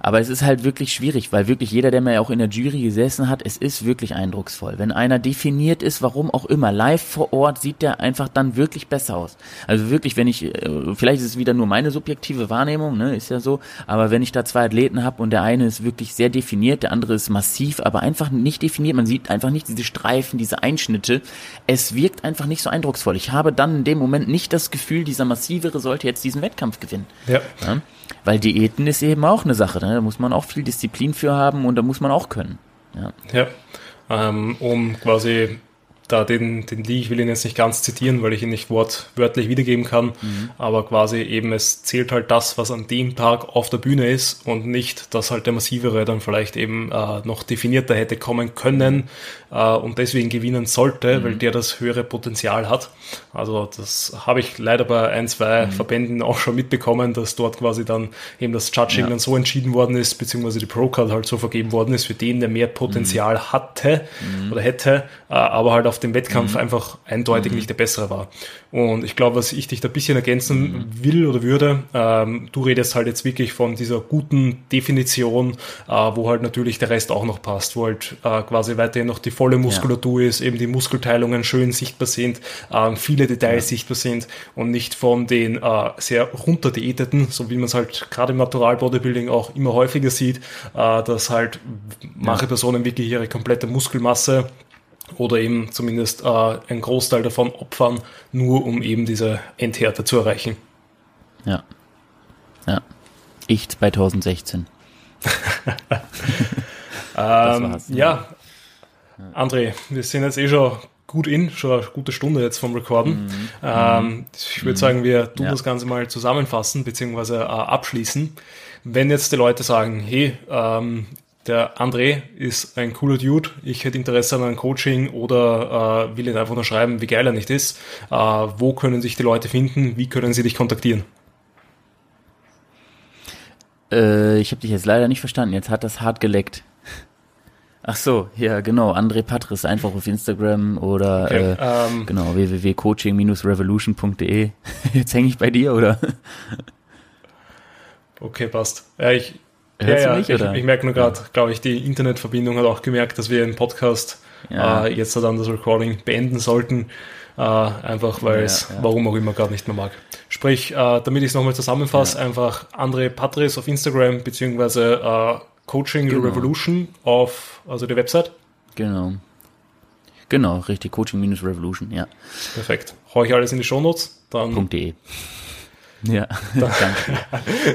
Aber es ist halt wirklich schwierig, weil wirklich jeder, der mir auch in der Jury gesessen hat, es ist wirklich eindrucksvoll. Wenn einer definiert ist, warum auch immer, live vor Ort sieht der einfach dann wirklich besser aus. Also wirklich, wenn ich, äh, vielleicht ist es wieder nur meine subjektive Wahrnehmung, ne, ist ja so, aber wenn ich da zwei Athleten habe und der eine ist wirklich sehr definiert, der andere ist massiv, aber einfach nicht definiert, man sieht einfach nicht diese Streifen, diese Einschnitte, es wirkt einfach nicht so eindrucksvoll. Ich habe dann in dem Moment nicht das Gefühl, dieser massivere sollte jetzt diesen Wettkampf gewinnen. Ja. ja? Weil Diäten ist eben auch eine Sache. Ne? Da muss man auch viel Disziplin für haben und da muss man auch können. Ja, ja ähm, um quasi da den, den Lee, ich will ihn jetzt nicht ganz zitieren, weil ich ihn nicht wortwörtlich wiedergeben kann, mhm. aber quasi eben es zählt halt das, was an dem Tag auf der Bühne ist und nicht, dass halt der massivere dann vielleicht eben äh, noch definierter hätte kommen können äh, und deswegen gewinnen sollte, mhm. weil der das höhere Potenzial hat. Also das habe ich leider bei ein, zwei mhm. Verbänden auch schon mitbekommen, dass dort quasi dann eben das Judging ja. dann so entschieden worden ist, beziehungsweise die Pro-Card halt so vergeben worden ist für den, der mehr Potenzial mhm. hatte mhm. oder hätte, äh, aber halt auf dem Wettkampf mhm. einfach eindeutig mhm. nicht der bessere war. Und ich glaube, was ich dich da ein bisschen ergänzen mhm. will oder würde, ähm, du redest halt jetzt wirklich von dieser guten Definition, äh, wo halt natürlich der Rest auch noch passt, wo halt äh, quasi weiterhin noch die volle Muskulatur ja. ist, eben die Muskelteilungen schön sichtbar sind, äh, viele Details ja. sichtbar sind und nicht von den äh, sehr runterdiäteten, so wie man es halt gerade im Natural Bodybuilding auch immer häufiger sieht, äh, dass halt manche Personen wirklich ihre komplette Muskelmasse oder eben zumindest äh, einen Großteil davon opfern, nur um eben diese Endhärte zu erreichen. Ja. Ja. Ich 2016. ähm, ja, André, wir sind jetzt eh schon gut in, schon eine gute Stunde jetzt vom Recorden. Mhm. Ähm, ich würde mhm. sagen, wir tun ja. das Ganze mal zusammenfassen bzw. Äh, abschließen. Wenn jetzt die Leute sagen, hey, ähm, der André ist ein cooler Dude, ich hätte Interesse an einem Coaching oder äh, will ihn einfach nur schreiben, wie geil er nicht ist. Äh, wo können sich die Leute finden? Wie können sie dich kontaktieren? Äh, ich habe dich jetzt leider nicht verstanden. Jetzt hat das hart geleckt. Ach so, ja genau, André Patris einfach auf Instagram oder okay, äh, ähm, genau www.coaching-revolution.de. Jetzt hänge ich bei dir oder? Okay, passt. Ja, ich Hörst ja, ja, mich, ich, ich, merke nur gerade, ja. glaube ich, die Internetverbindung hat auch gemerkt, dass wir im Podcast ja. äh, jetzt dann das Recording beenden sollten. Äh, einfach weil es, warum auch immer, gerade nicht mehr mag. Sprich, äh, damit ich es nochmal zusammenfasse, einfach André Patris auf Instagram, beziehungsweise äh, Coaching genau. Revolution auf, also die Website. Genau. Genau, richtig, Coaching-Revolution, ja. Perfekt. Hau ich alles in die Shownotes, dann. .de. Ja, dann,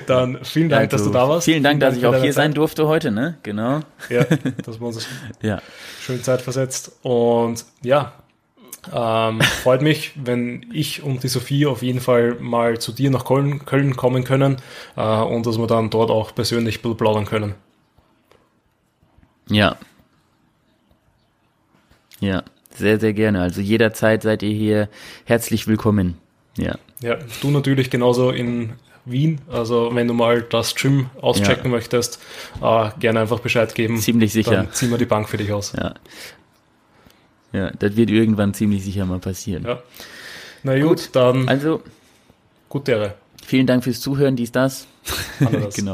dann vielen Dank, also, dass du da warst. Vielen Dank, dass ich auch hier Zeit. sein durfte heute, ne? Genau. Ja, dass wir uns ja. schön Zeit versetzt. Und ja, ähm, freut mich, wenn ich und die Sophie auf jeden Fall mal zu dir nach Köln, Köln kommen können äh, und dass wir dann dort auch persönlich plaudern können. Ja. Ja, sehr, sehr gerne. Also jederzeit seid ihr hier herzlich willkommen. Ja. Ja, du natürlich genauso in Wien. Also wenn du mal das Gym auschecken ja. möchtest, äh, gerne einfach Bescheid geben. Ziemlich sicher. Dann ziehen wir die Bank für dich aus. Ja. Ja, das wird irgendwann ziemlich sicher mal passieren. Ja. Na gut, gut dann. Also. Gute Ehre. Vielen Dank fürs Zuhören, dies, das. genau.